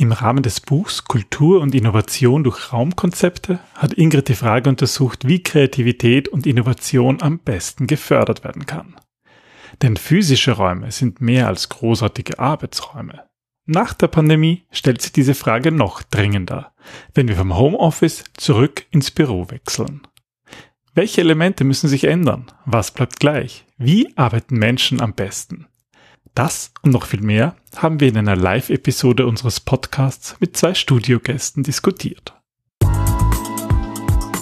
Im Rahmen des Buchs Kultur und Innovation durch Raumkonzepte hat Ingrid die Frage untersucht, wie Kreativität und Innovation am besten gefördert werden kann. Denn physische Räume sind mehr als großartige Arbeitsräume. Nach der Pandemie stellt sich diese Frage noch dringender, wenn wir vom Homeoffice zurück ins Büro wechseln. Welche Elemente müssen sich ändern? Was bleibt gleich? Wie arbeiten Menschen am besten? Das und noch viel mehr haben wir in einer Live-Episode unseres Podcasts mit zwei Studiogästen diskutiert.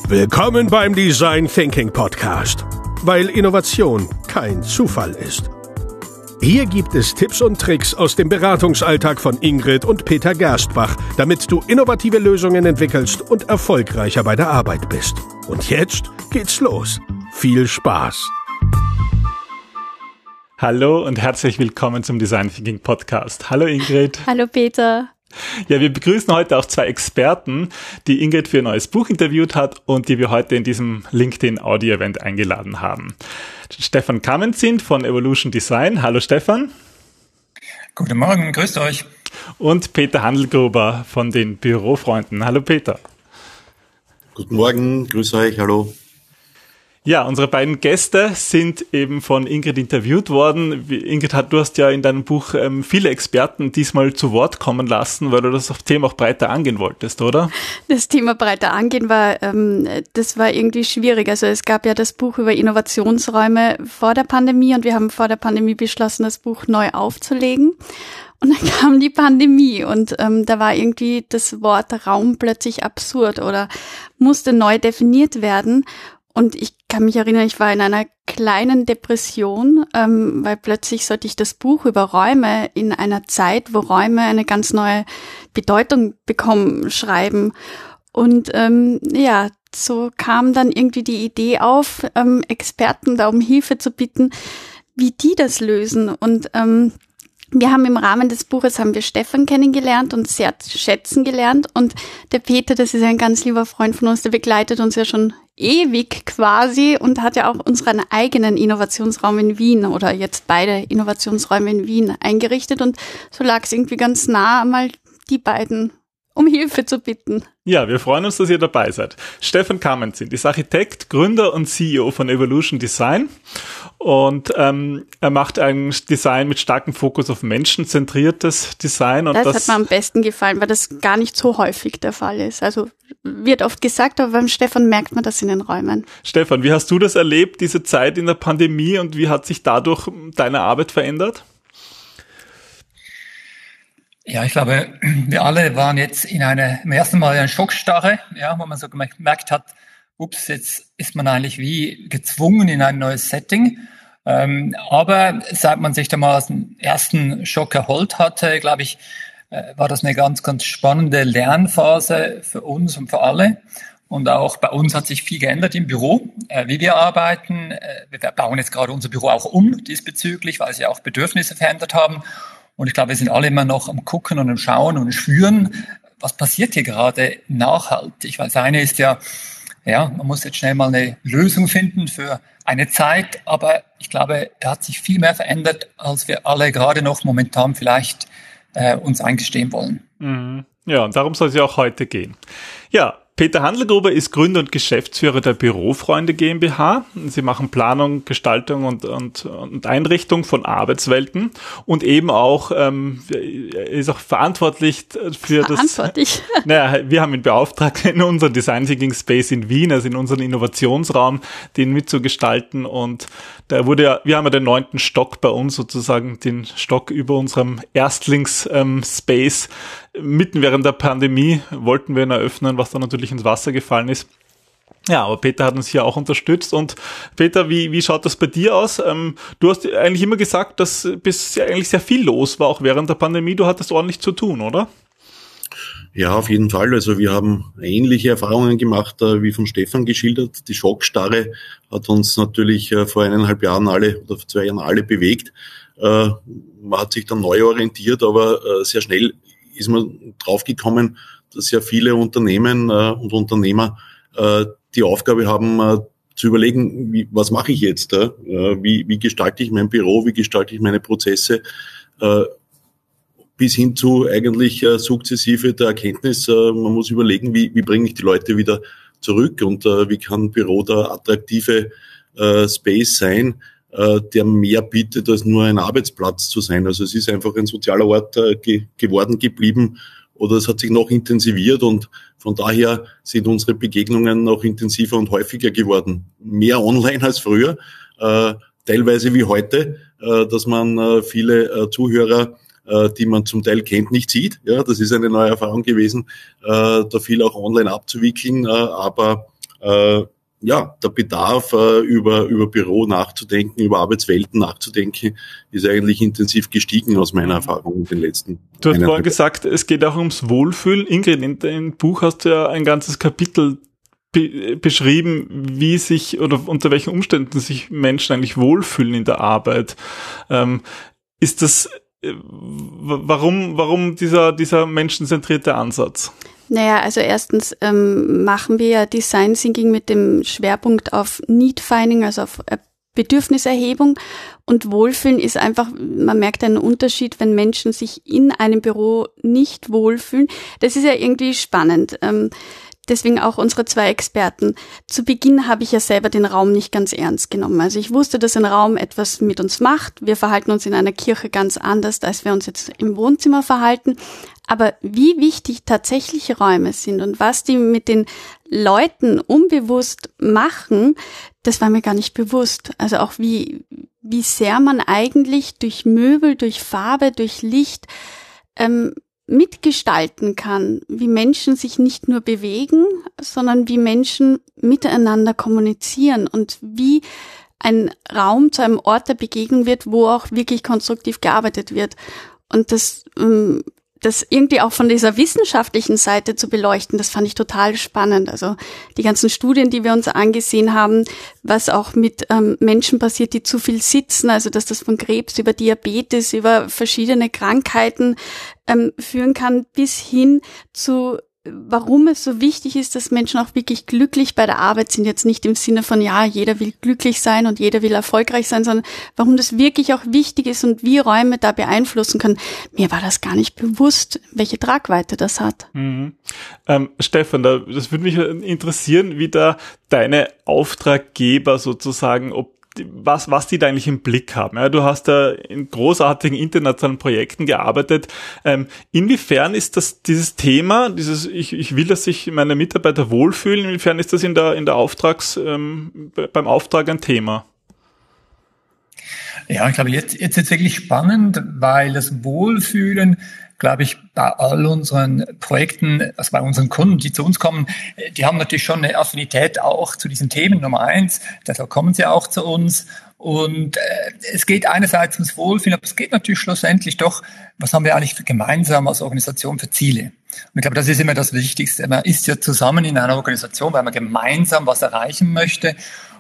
Willkommen beim Design Thinking Podcast, weil Innovation kein Zufall ist. Hier gibt es Tipps und Tricks aus dem Beratungsalltag von Ingrid und Peter Gerstbach, damit du innovative Lösungen entwickelst und erfolgreicher bei der Arbeit bist. Und jetzt geht's los. Viel Spaß! Hallo und herzlich willkommen zum Design Thinking Podcast. Hallo Ingrid. Hallo Peter. Ja, wir begrüßen heute auch zwei Experten, die Ingrid für ein neues Buch interviewt hat und die wir heute in diesem LinkedIn Audio Event eingeladen haben. Stefan Kamenzin von Evolution Design. Hallo Stefan. Guten Morgen, grüßt euch. Und Peter Handelgruber von den Bürofreunden. Hallo Peter. Guten Morgen, grüß euch, hallo. Ja, unsere beiden Gäste sind eben von Ingrid interviewt worden. Ingrid, du hast ja in deinem Buch ähm, viele Experten diesmal zu Wort kommen lassen, weil du das Thema auch breiter angehen wolltest, oder? Das Thema breiter angehen war, ähm, das war irgendwie schwierig. Also es gab ja das Buch über Innovationsräume vor der Pandemie und wir haben vor der Pandemie beschlossen, das Buch neu aufzulegen. Und dann kam die Pandemie und ähm, da war irgendwie das Wort Raum plötzlich absurd oder musste neu definiert werden. Und ich kann mich erinnern, ich war in einer kleinen Depression, ähm, weil plötzlich sollte ich das Buch über Räume in einer Zeit, wo Räume eine ganz neue Bedeutung bekommen, schreiben. Und ähm, ja, so kam dann irgendwie die Idee auf, ähm, Experten da um Hilfe zu bitten, wie die das lösen. Und ähm, wir haben im Rahmen des Buches haben wir Stefan kennengelernt und sehr schätzen gelernt und der Peter, das ist ein ganz lieber Freund von uns, der begleitet uns ja schon ewig quasi und hat ja auch unseren eigenen Innovationsraum in Wien oder jetzt beide Innovationsräume in Wien eingerichtet und so lag es irgendwie ganz nah, mal die beiden um Hilfe zu bitten. Ja, wir freuen uns, dass ihr dabei seid. Stefan Kamenzin ist Architekt, Gründer und CEO von Evolution Design und ähm, er macht ein Design mit starkem Fokus auf menschenzentriertes Design. Und das, das hat mir am besten gefallen, weil das gar nicht so häufig der Fall ist. Also wird oft gesagt, aber beim Stefan merkt man das in den Räumen. Stefan, wie hast du das erlebt, diese Zeit in der Pandemie und wie hat sich dadurch deine Arbeit verändert? Ja, ich glaube, wir alle waren jetzt in einer, im ersten Mal in einer Schockstarre, ja, wo man so gemerkt hat, ups, jetzt ist man eigentlich wie gezwungen in ein neues Setting. Ähm, aber seit man sich da mal aus dem ersten Schock erholt hatte, glaube ich, äh, war das eine ganz, ganz spannende Lernphase für uns und für alle. Und auch bei uns hat sich viel geändert im Büro, äh, wie wir arbeiten. Äh, wir bauen jetzt gerade unser Büro auch um diesbezüglich, weil sich auch Bedürfnisse verändert haben. Und ich glaube, wir sind alle immer noch am Gucken und am Schauen und Spüren, was passiert hier gerade nachhaltig. Weil das eine ist ja, ja, man muss jetzt schnell mal eine Lösung finden für eine Zeit, aber ich glaube, da hat sich viel mehr verändert, als wir alle gerade noch momentan vielleicht äh, uns eingestehen wollen. Mhm. Ja, und darum soll es ja auch heute gehen. Ja, Peter Handelgruber ist Gründer und Geschäftsführer der Bürofreunde GmbH. Sie machen Planung, Gestaltung und, und, und Einrichtung von Arbeitswelten und eben auch ähm, ist auch verantwortlich für verantwortlich. das. Naja, wir haben ihn beauftragt, in unseren Design Thinking Space in Wien, also in unseren Innovationsraum, den mitzugestalten. Und da wurde ja, wir haben ja den neunten Stock bei uns sozusagen, den Stock über unserem Erstlings ähm, Space mitten während der Pandemie wollten wir ihn eröffnen, was dann natürlich ins Wasser gefallen ist. Ja, aber Peter hat uns hier auch unterstützt. Und Peter, wie, wie schaut das bei dir aus? Ähm, du hast eigentlich immer gesagt, dass bis eigentlich sehr viel los war, auch während der Pandemie. Du hattest ordentlich zu tun, oder? Ja, auf jeden Fall. Also wir haben ähnliche Erfahrungen gemacht, äh, wie von Stefan geschildert. Die Schockstarre hat uns natürlich äh, vor eineinhalb Jahren alle oder vor zwei Jahren alle bewegt. Äh, man hat sich dann neu orientiert, aber sehr schnell ist man draufgekommen, dass ja viele Unternehmen äh, und Unternehmer äh, die Aufgabe haben, äh, zu überlegen, wie, was mache ich jetzt? Wie, wie gestalte ich mein Büro, wie gestalte ich meine Prozesse? Bis hin zu eigentlich äh, sukzessive der Erkenntnis, äh, man muss überlegen, wie, wie bringe ich die Leute wieder zurück und äh, wie kann Büro der attraktive äh, Space sein, äh, der mehr bietet, als nur ein Arbeitsplatz zu sein. Also es ist einfach ein sozialer Ort äh, ge geworden geblieben oder es hat sich noch intensiviert und von daher sind unsere Begegnungen noch intensiver und häufiger geworden. Mehr online als früher, äh, teilweise wie heute, äh, dass man äh, viele äh, Zuhörer äh, die man zum Teil kennt, nicht sieht. Ja, das ist eine neue Erfahrung gewesen, äh, da viel auch online abzuwickeln. Aber ja, der Bedarf, äh, über, über Büro nachzudenken, über Arbeitswelten nachzudenken, ist eigentlich intensiv gestiegen aus meiner Erfahrung in den letzten Du hast vorhin gesagt, es geht auch ums Wohlfühlen. Ingrid, in deinem Buch hast du ja ein ganzes Kapitel be beschrieben, wie sich oder unter welchen Umständen sich Menschen eigentlich wohlfühlen in der Arbeit. Ähm, ist das äh, warum, warum dieser, dieser menschenzentrierte Ansatz? Naja, also erstens ähm, machen wir ja Design Thinking mit dem Schwerpunkt auf Need Finding, also auf äh, Bedürfniserhebung und Wohlfühlen ist einfach, man merkt einen Unterschied, wenn Menschen sich in einem Büro nicht wohlfühlen. Das ist ja irgendwie spannend. Ähm, deswegen auch unsere zwei Experten. Zu Beginn habe ich ja selber den Raum nicht ganz ernst genommen. Also ich wusste, dass ein Raum etwas mit uns macht. Wir verhalten uns in einer Kirche ganz anders, als wir uns jetzt im Wohnzimmer verhalten. Aber wie wichtig tatsächliche Räume sind und was die mit den Leuten unbewusst machen, das war mir gar nicht bewusst. Also auch wie, wie sehr man eigentlich durch Möbel, durch Farbe, durch Licht ähm, mitgestalten kann, wie Menschen sich nicht nur bewegen, sondern wie Menschen miteinander kommunizieren und wie ein Raum zu einem Ort der Begegnung wird, wo auch wirklich konstruktiv gearbeitet wird. Und das ähm, das irgendwie auch von dieser wissenschaftlichen Seite zu beleuchten, das fand ich total spannend. Also die ganzen Studien, die wir uns angesehen haben, was auch mit ähm, Menschen passiert, die zu viel sitzen, also dass das von Krebs über Diabetes, über verschiedene Krankheiten ähm, führen kann, bis hin zu warum es so wichtig ist, dass Menschen auch wirklich glücklich bei der Arbeit sind. Jetzt nicht im Sinne von, ja, jeder will glücklich sein und jeder will erfolgreich sein, sondern warum das wirklich auch wichtig ist und wie Räume da beeinflussen können. Mir war das gar nicht bewusst, welche Tragweite das hat. Mhm. Ähm, Stefan, da, das würde mich interessieren, wie da deine Auftraggeber sozusagen, ob was, was die da eigentlich im Blick haben. Ja, du hast da in großartigen internationalen Projekten gearbeitet. Ähm, inwiefern ist das dieses Thema, dieses ich, ich will, dass sich meine Mitarbeiter wohlfühlen, inwiefern ist das in der, in der Auftrags, ähm, beim Auftrag ein Thema? Ja, ich glaube, jetzt, jetzt ist es wirklich spannend, weil das Wohlfühlen glaube ich, bei all unseren Projekten, also bei unseren Kunden, die zu uns kommen, die haben natürlich schon eine Affinität auch zu diesen Themen Nummer eins. Deshalb kommen sie auch zu uns. Und äh, es geht einerseits ums Wohlfühlen, aber es geht natürlich schlussendlich doch, was haben wir eigentlich gemeinsam als Organisation für Ziele? Und ich glaube, das ist immer das Wichtigste. Man ist ja zusammen in einer Organisation, weil man gemeinsam was erreichen möchte.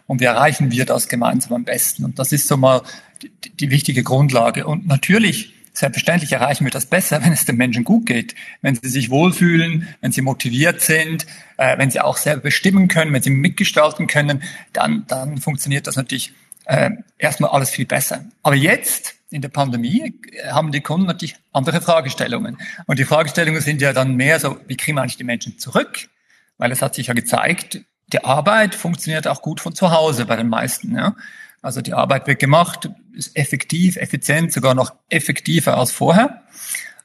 Und wie erreichen wir das gemeinsam am besten? Und das ist so mal die, die wichtige Grundlage. Und natürlich Selbstverständlich erreichen wir das besser, wenn es den Menschen gut geht, wenn sie sich wohlfühlen, wenn sie motiviert sind, äh, wenn sie auch selber bestimmen können, wenn sie mitgestalten können, dann, dann funktioniert das natürlich äh, erstmal alles viel besser. Aber jetzt in der Pandemie äh, haben die Kunden natürlich andere Fragestellungen. Und die Fragestellungen sind ja dann mehr so, wie kriegen wir eigentlich die Menschen zurück? Weil es hat sich ja gezeigt, die Arbeit funktioniert auch gut von zu Hause bei den meisten. Ja? Also die Arbeit wird gemacht, ist effektiv, effizient, sogar noch effektiver als vorher.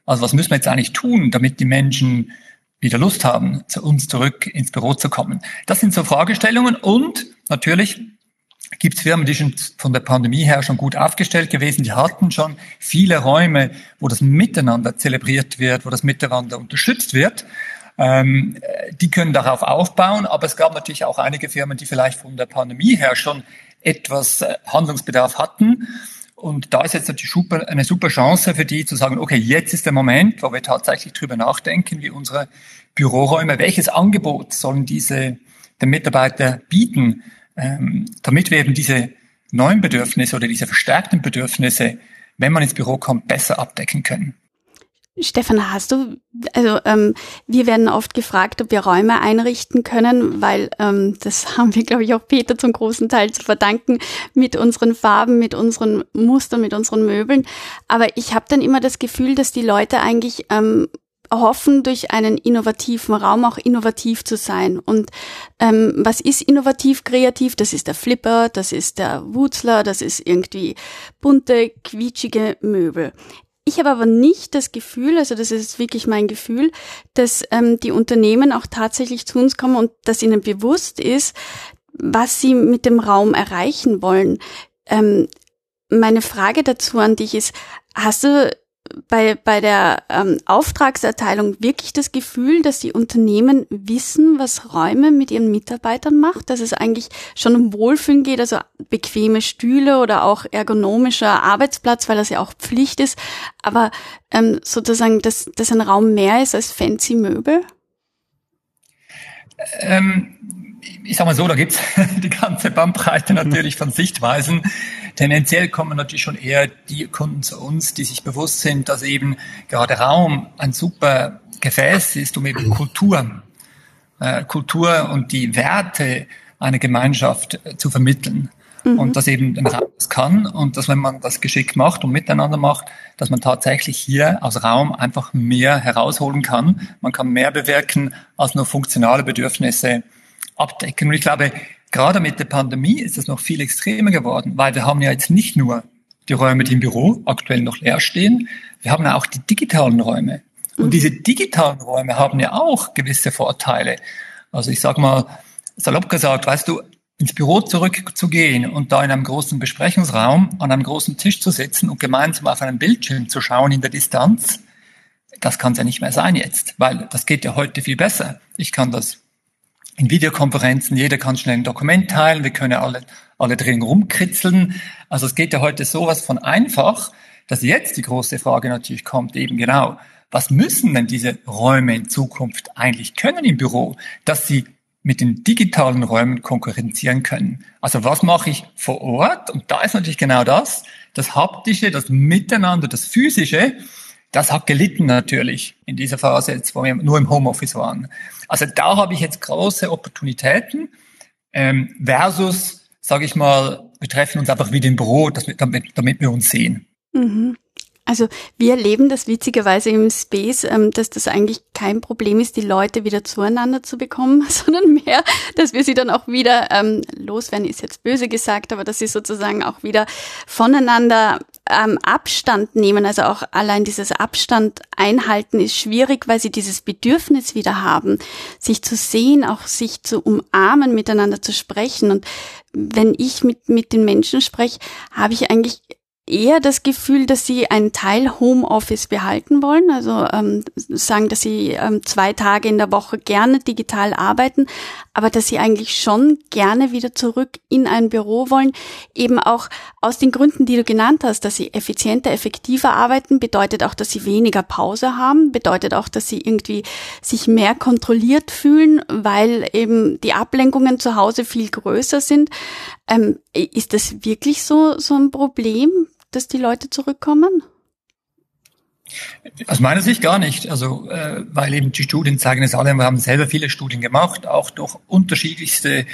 Also was müssen wir jetzt eigentlich tun, damit die Menschen wieder Lust haben, zu uns zurück ins Büro zu kommen? Das sind so Fragestellungen und natürlich gibt es Firmen, die schon von der Pandemie her schon gut aufgestellt gewesen, die hatten schon viele Räume, wo das Miteinander zelebriert wird, wo das Miteinander unterstützt wird. Ähm, die können darauf aufbauen, aber es gab natürlich auch einige Firmen, die vielleicht von der Pandemie her schon etwas äh, Handlungsbedarf hatten. Und da ist jetzt natürlich super, eine super Chance für die zu sagen, okay, jetzt ist der Moment, wo wir tatsächlich drüber nachdenken, wie unsere Büroräume, welches Angebot sollen diese den Mitarbeiter bieten, ähm, damit wir eben diese neuen Bedürfnisse oder diese verstärkten Bedürfnisse, wenn man ins Büro kommt, besser abdecken können. Stefan, hast du, also ähm, wir werden oft gefragt, ob wir Räume einrichten können, weil ähm, das haben wir, glaube ich, auch Peter zum großen Teil zu verdanken mit unseren Farben, mit unseren Mustern, mit unseren Möbeln. Aber ich habe dann immer das Gefühl, dass die Leute eigentlich ähm, hoffen, durch einen innovativen Raum auch innovativ zu sein. Und ähm, was ist innovativ kreativ? Das ist der Flipper, das ist der Wutzler, das ist irgendwie bunte, quietschige Möbel. Ich habe aber nicht das Gefühl, also das ist wirklich mein Gefühl, dass ähm, die Unternehmen auch tatsächlich zu uns kommen und dass ihnen bewusst ist, was sie mit dem Raum erreichen wollen. Ähm, meine Frage dazu an dich ist, hast du bei, bei der ähm, Auftragserteilung wirklich das Gefühl, dass die Unternehmen wissen, was Räume mit ihren Mitarbeitern macht, dass es eigentlich schon um Wohlfühlen geht, also bequeme Stühle oder auch ergonomischer Arbeitsplatz, weil das ja auch Pflicht ist, aber ähm, sozusagen, dass, dass ein Raum mehr ist als fancy Möbel? Ähm, ich sag mal so, da gibt's die ganze Bandbreite natürlich von Sichtweisen. Tendenziell kommen natürlich schon eher die Kunden zu uns, die sich bewusst sind, dass eben gerade Raum ein super Gefäß ist, um eben Kultur, äh, Kultur und die Werte einer Gemeinschaft äh, zu vermitteln. Mhm. Und dass eben ein Raum das kann und dass wenn man das geschickt macht und miteinander macht, dass man tatsächlich hier aus Raum einfach mehr herausholen kann. Man kann mehr bewirken als nur funktionale Bedürfnisse abdecken. Und ich glaube, gerade mit der Pandemie ist es noch viel extremer geworden, weil wir haben ja jetzt nicht nur die Räume, die im Büro aktuell noch leer stehen, wir haben ja auch die digitalen Räume. Und diese digitalen Räume haben ja auch gewisse Vorteile. Also ich sag mal, salopp gesagt, weißt du, ins Büro zurückzugehen und da in einem großen Besprechungsraum an einem großen Tisch zu sitzen und gemeinsam auf einen Bildschirm zu schauen in der Distanz, das kann es ja nicht mehr sein jetzt, weil das geht ja heute viel besser. Ich kann das in Videokonferenzen, jeder kann schnell ein Dokument teilen, wir können alle, alle drin rumkritzeln. Also es geht ja heute sowas von einfach, dass jetzt die große Frage natürlich kommt, eben genau, was müssen denn diese Räume in Zukunft eigentlich können im Büro, dass sie mit den digitalen Räumen konkurrenzieren können. Also was mache ich vor Ort? Und da ist natürlich genau das, das haptische, das Miteinander, das physische, das hat gelitten natürlich in dieser Phase, jetzt, wo wir nur im Homeoffice waren. Also da habe ich jetzt große Opportunitäten ähm, versus, sage ich mal, wir treffen uns einfach wieder im Büro, damit, damit wir uns sehen. Mhm. Also wir erleben das witzigerweise im Space, ähm, dass das eigentlich kein Problem ist, die Leute wieder zueinander zu bekommen, sondern mehr, dass wir sie dann auch wieder ähm, loswerden, ist jetzt böse gesagt, aber dass sie sozusagen auch wieder voneinander ähm, Abstand nehmen. Also auch allein dieses Abstand einhalten ist schwierig, weil sie dieses Bedürfnis wieder haben, sich zu sehen, auch sich zu umarmen, miteinander zu sprechen. Und wenn ich mit, mit den Menschen spreche, habe ich eigentlich eher das Gefühl, dass sie einen Teil Homeoffice behalten wollen, also ähm, sagen, dass sie ähm, zwei Tage in der Woche gerne digital arbeiten, aber dass sie eigentlich schon gerne wieder zurück in ein Büro wollen, eben auch aus den Gründen, die du genannt hast, dass sie effizienter, effektiver arbeiten, bedeutet auch, dass sie weniger Pause haben, bedeutet auch, dass sie irgendwie sich mehr kontrolliert fühlen, weil eben die Ablenkungen zu Hause viel größer sind. Ähm, ist das wirklich so, so ein Problem? dass die Leute zurückkommen? Aus meiner Sicht gar nicht. Also, äh, weil eben die Studien zeigen es alle, wir haben selber viele Studien gemacht, auch durch unterschiedlichste,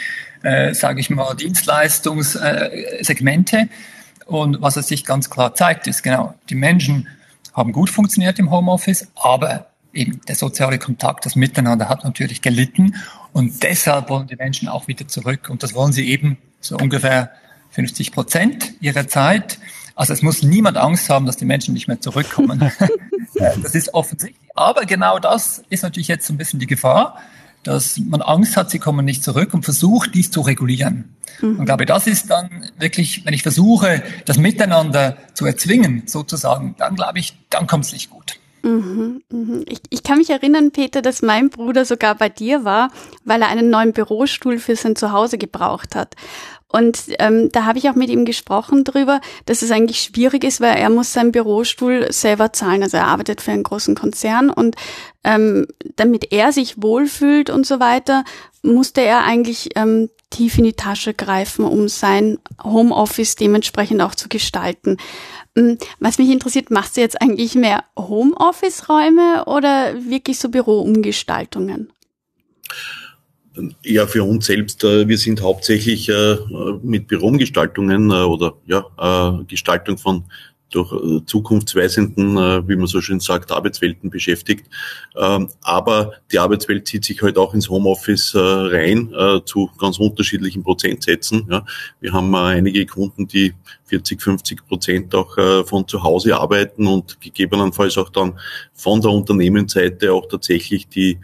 äh, sage ich mal, Dienstleistungssegmente. Äh, Und was es sich ganz klar zeigt, ist genau, die Menschen haben gut funktioniert im Homeoffice, aber eben der soziale Kontakt, das Miteinander hat natürlich gelitten. Und deshalb wollen die Menschen auch wieder zurück. Und das wollen sie eben so ungefähr 50 Prozent ihrer Zeit. Also es muss niemand Angst haben, dass die Menschen nicht mehr zurückkommen. das ist offensichtlich. Aber genau das ist natürlich jetzt so ein bisschen die Gefahr, dass man Angst hat, sie kommen nicht zurück und versucht, dies zu regulieren. Mhm. Und glaube, das ist dann wirklich, wenn ich versuche, das Miteinander zu erzwingen, sozusagen, dann glaube ich, dann kommt es nicht gut. Mhm, mhm. Ich, ich kann mich erinnern, Peter, dass mein Bruder sogar bei dir war, weil er einen neuen Bürostuhl für sein Zuhause gebraucht hat. Und ähm, da habe ich auch mit ihm gesprochen drüber, dass es eigentlich schwierig ist, weil er muss seinen Bürostuhl selber zahlen. Also er arbeitet für einen großen Konzern und ähm, damit er sich wohlfühlt und so weiter, musste er eigentlich ähm, tief in die Tasche greifen, um sein Homeoffice dementsprechend auch zu gestalten. Mm, was mich interessiert, machst du jetzt eigentlich mehr Homeoffice-Räume oder wirklich so Büroumgestaltungen? Ja, für uns selbst, äh, wir sind hauptsächlich äh, mit Büroumgestaltungen äh, oder ja, Gestaltung von durch äh, zukunftsweisenden, äh, wie man so schön sagt, Arbeitswelten beschäftigt. Ähm, aber die Arbeitswelt zieht sich halt auch ins Homeoffice äh, rein zu ganz unterschiedlichen Prozentsätzen. Wir haben einige Kunden, die 40, 50 Prozent auch von zu Hause arbeiten und gegebenenfalls auch dann von der Unternehmensseite auch tatsächlich die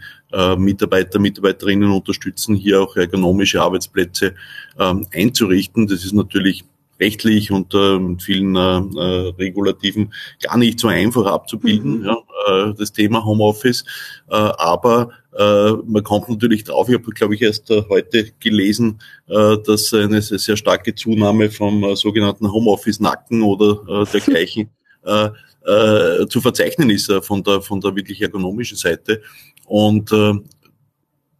Mitarbeiter, Mitarbeiterinnen unterstützen, hier auch ergonomische Arbeitsplätze ähm, einzurichten. Das ist natürlich rechtlich und äh, mit vielen äh, äh, Regulativen gar nicht so einfach abzubilden, mhm. ja, äh, das Thema Homeoffice. Äh, aber äh, man kommt natürlich drauf, ich habe, glaube ich, erst äh, heute gelesen, äh, dass eine sehr starke Zunahme vom äh, sogenannten Homeoffice-Nacken oder äh, dergleichen äh, äh, zu verzeichnen ist äh, von, der, von der wirklich ergonomischen Seite. Und äh,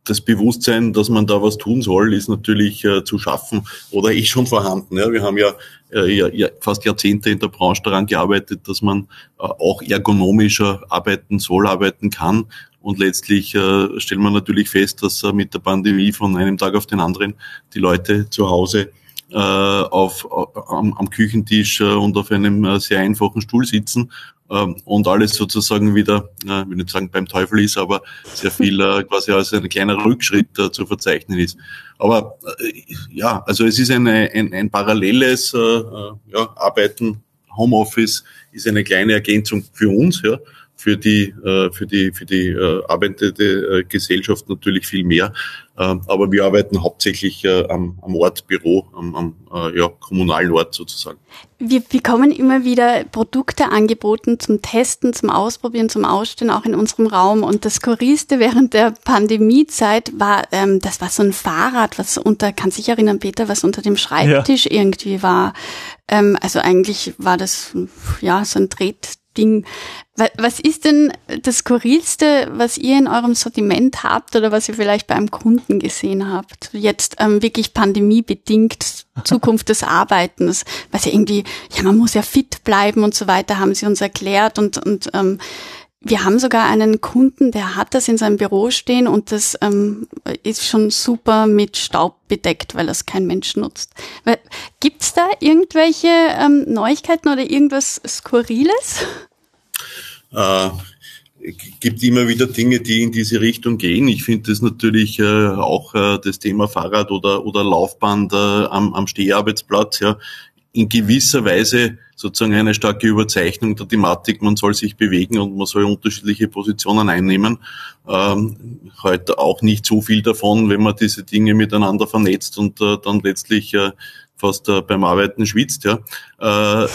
das Bewusstsein, dass man da was tun soll, ist natürlich äh, zu schaffen oder eh schon vorhanden. Ja. Wir haben ja, äh, ja, ja fast Jahrzehnte in der Branche daran gearbeitet, dass man äh, auch ergonomischer arbeiten soll, arbeiten kann. Und letztlich äh, stellt man natürlich fest, dass äh, mit der Pandemie von einem Tag auf den anderen die Leute zu Hause äh, auf, am, am Küchentisch äh, und auf einem äh, sehr einfachen Stuhl sitzen ähm, und alles sozusagen wieder, äh, ich will nicht sagen beim Teufel ist, aber sehr viel äh, quasi als ein kleiner Rückschritt äh, zu verzeichnen ist. Aber äh, ja, also es ist eine, ein, ein paralleles äh, äh, ja, Arbeiten, Homeoffice ist eine kleine Ergänzung für uns, ja, für die, äh, für die, für die äh, arbeitende äh, Gesellschaft natürlich viel mehr. Ähm, aber wir arbeiten hauptsächlich am, am Ort Büro, am, am ja, kommunalen Ort sozusagen. Wir bekommen immer wieder Produkte angeboten zum Testen, zum Ausprobieren, zum Ausstellen, auch in unserem Raum. Und das Skurrilste während der Pandemiezeit war, ähm, das war so ein Fahrrad, was unter, kann sich erinnern, Peter, was unter dem Schreibtisch ja. irgendwie war. Ähm, also eigentlich war das ja so ein Dreht Ding. Was ist denn das Skurrilste, was ihr in eurem Sortiment habt oder was ihr vielleicht beim Kunden gesehen habt? Jetzt ähm, wirklich pandemiebedingt, Zukunft des Arbeitens, was ja irgendwie, ja, man muss ja fit bleiben und so weiter, haben sie uns erklärt und, und ähm, wir haben sogar einen Kunden, der hat das in seinem Büro stehen und das ähm, ist schon super mit Staub bedeckt, weil das kein Mensch nutzt. Gibt's da irgendwelche ähm, Neuigkeiten oder irgendwas Skurriles? Äh, gibt immer wieder Dinge, die in diese Richtung gehen. Ich finde das natürlich äh, auch äh, das Thema Fahrrad oder, oder Laufband äh, am, am Steharbeitsplatz, ja, in gewisser Weise sozusagen eine starke Überzeichnung der Thematik. Man soll sich bewegen und man soll unterschiedliche Positionen einnehmen. Ähm, heute auch nicht so viel davon, wenn man diese Dinge miteinander vernetzt und äh, dann letztlich äh, fast äh, beim Arbeiten schwitzt. Ja. Äh,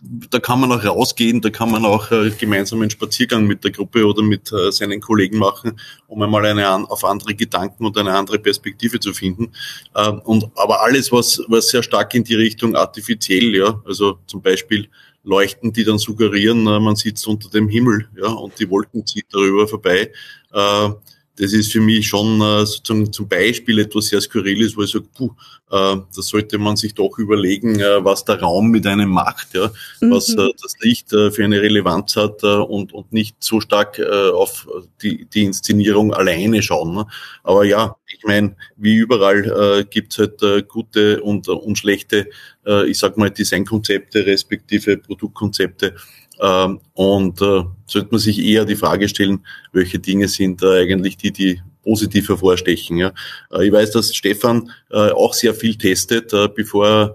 da kann man auch rausgehen, da kann man auch äh, gemeinsam einen Spaziergang mit der Gruppe oder mit äh, seinen Kollegen machen, um einmal eine an, auf andere Gedanken und eine andere Perspektive zu finden. Äh, und aber alles, was was sehr stark in die Richtung artifiziell, ja, also zum Beispiel Leuchten, die dann suggerieren, äh, man sitzt unter dem Himmel, ja, und die Wolken zieht darüber vorbei. Äh, das ist für mich schon äh, sozusagen zum Beispiel etwas sehr Skurriles, wo ich sage, puh, äh, da sollte man sich doch überlegen, äh, was der Raum mit einem macht, ja, mhm. was äh, das Licht äh, für eine Relevanz hat äh, und, und nicht so stark äh, auf die, die Inszenierung alleine schauen. Ne? Aber ja, ich meine, wie überall äh, gibt halt äh, gute und, und schlechte, äh, ich sag mal, Designkonzepte respektive Produktkonzepte. Ähm, und äh, sollte man sich eher die Frage stellen, welche Dinge sind äh, eigentlich die, die positiv hervorstechen. Ja. Äh, ich weiß, dass Stefan äh, auch sehr viel testet, äh, bevor er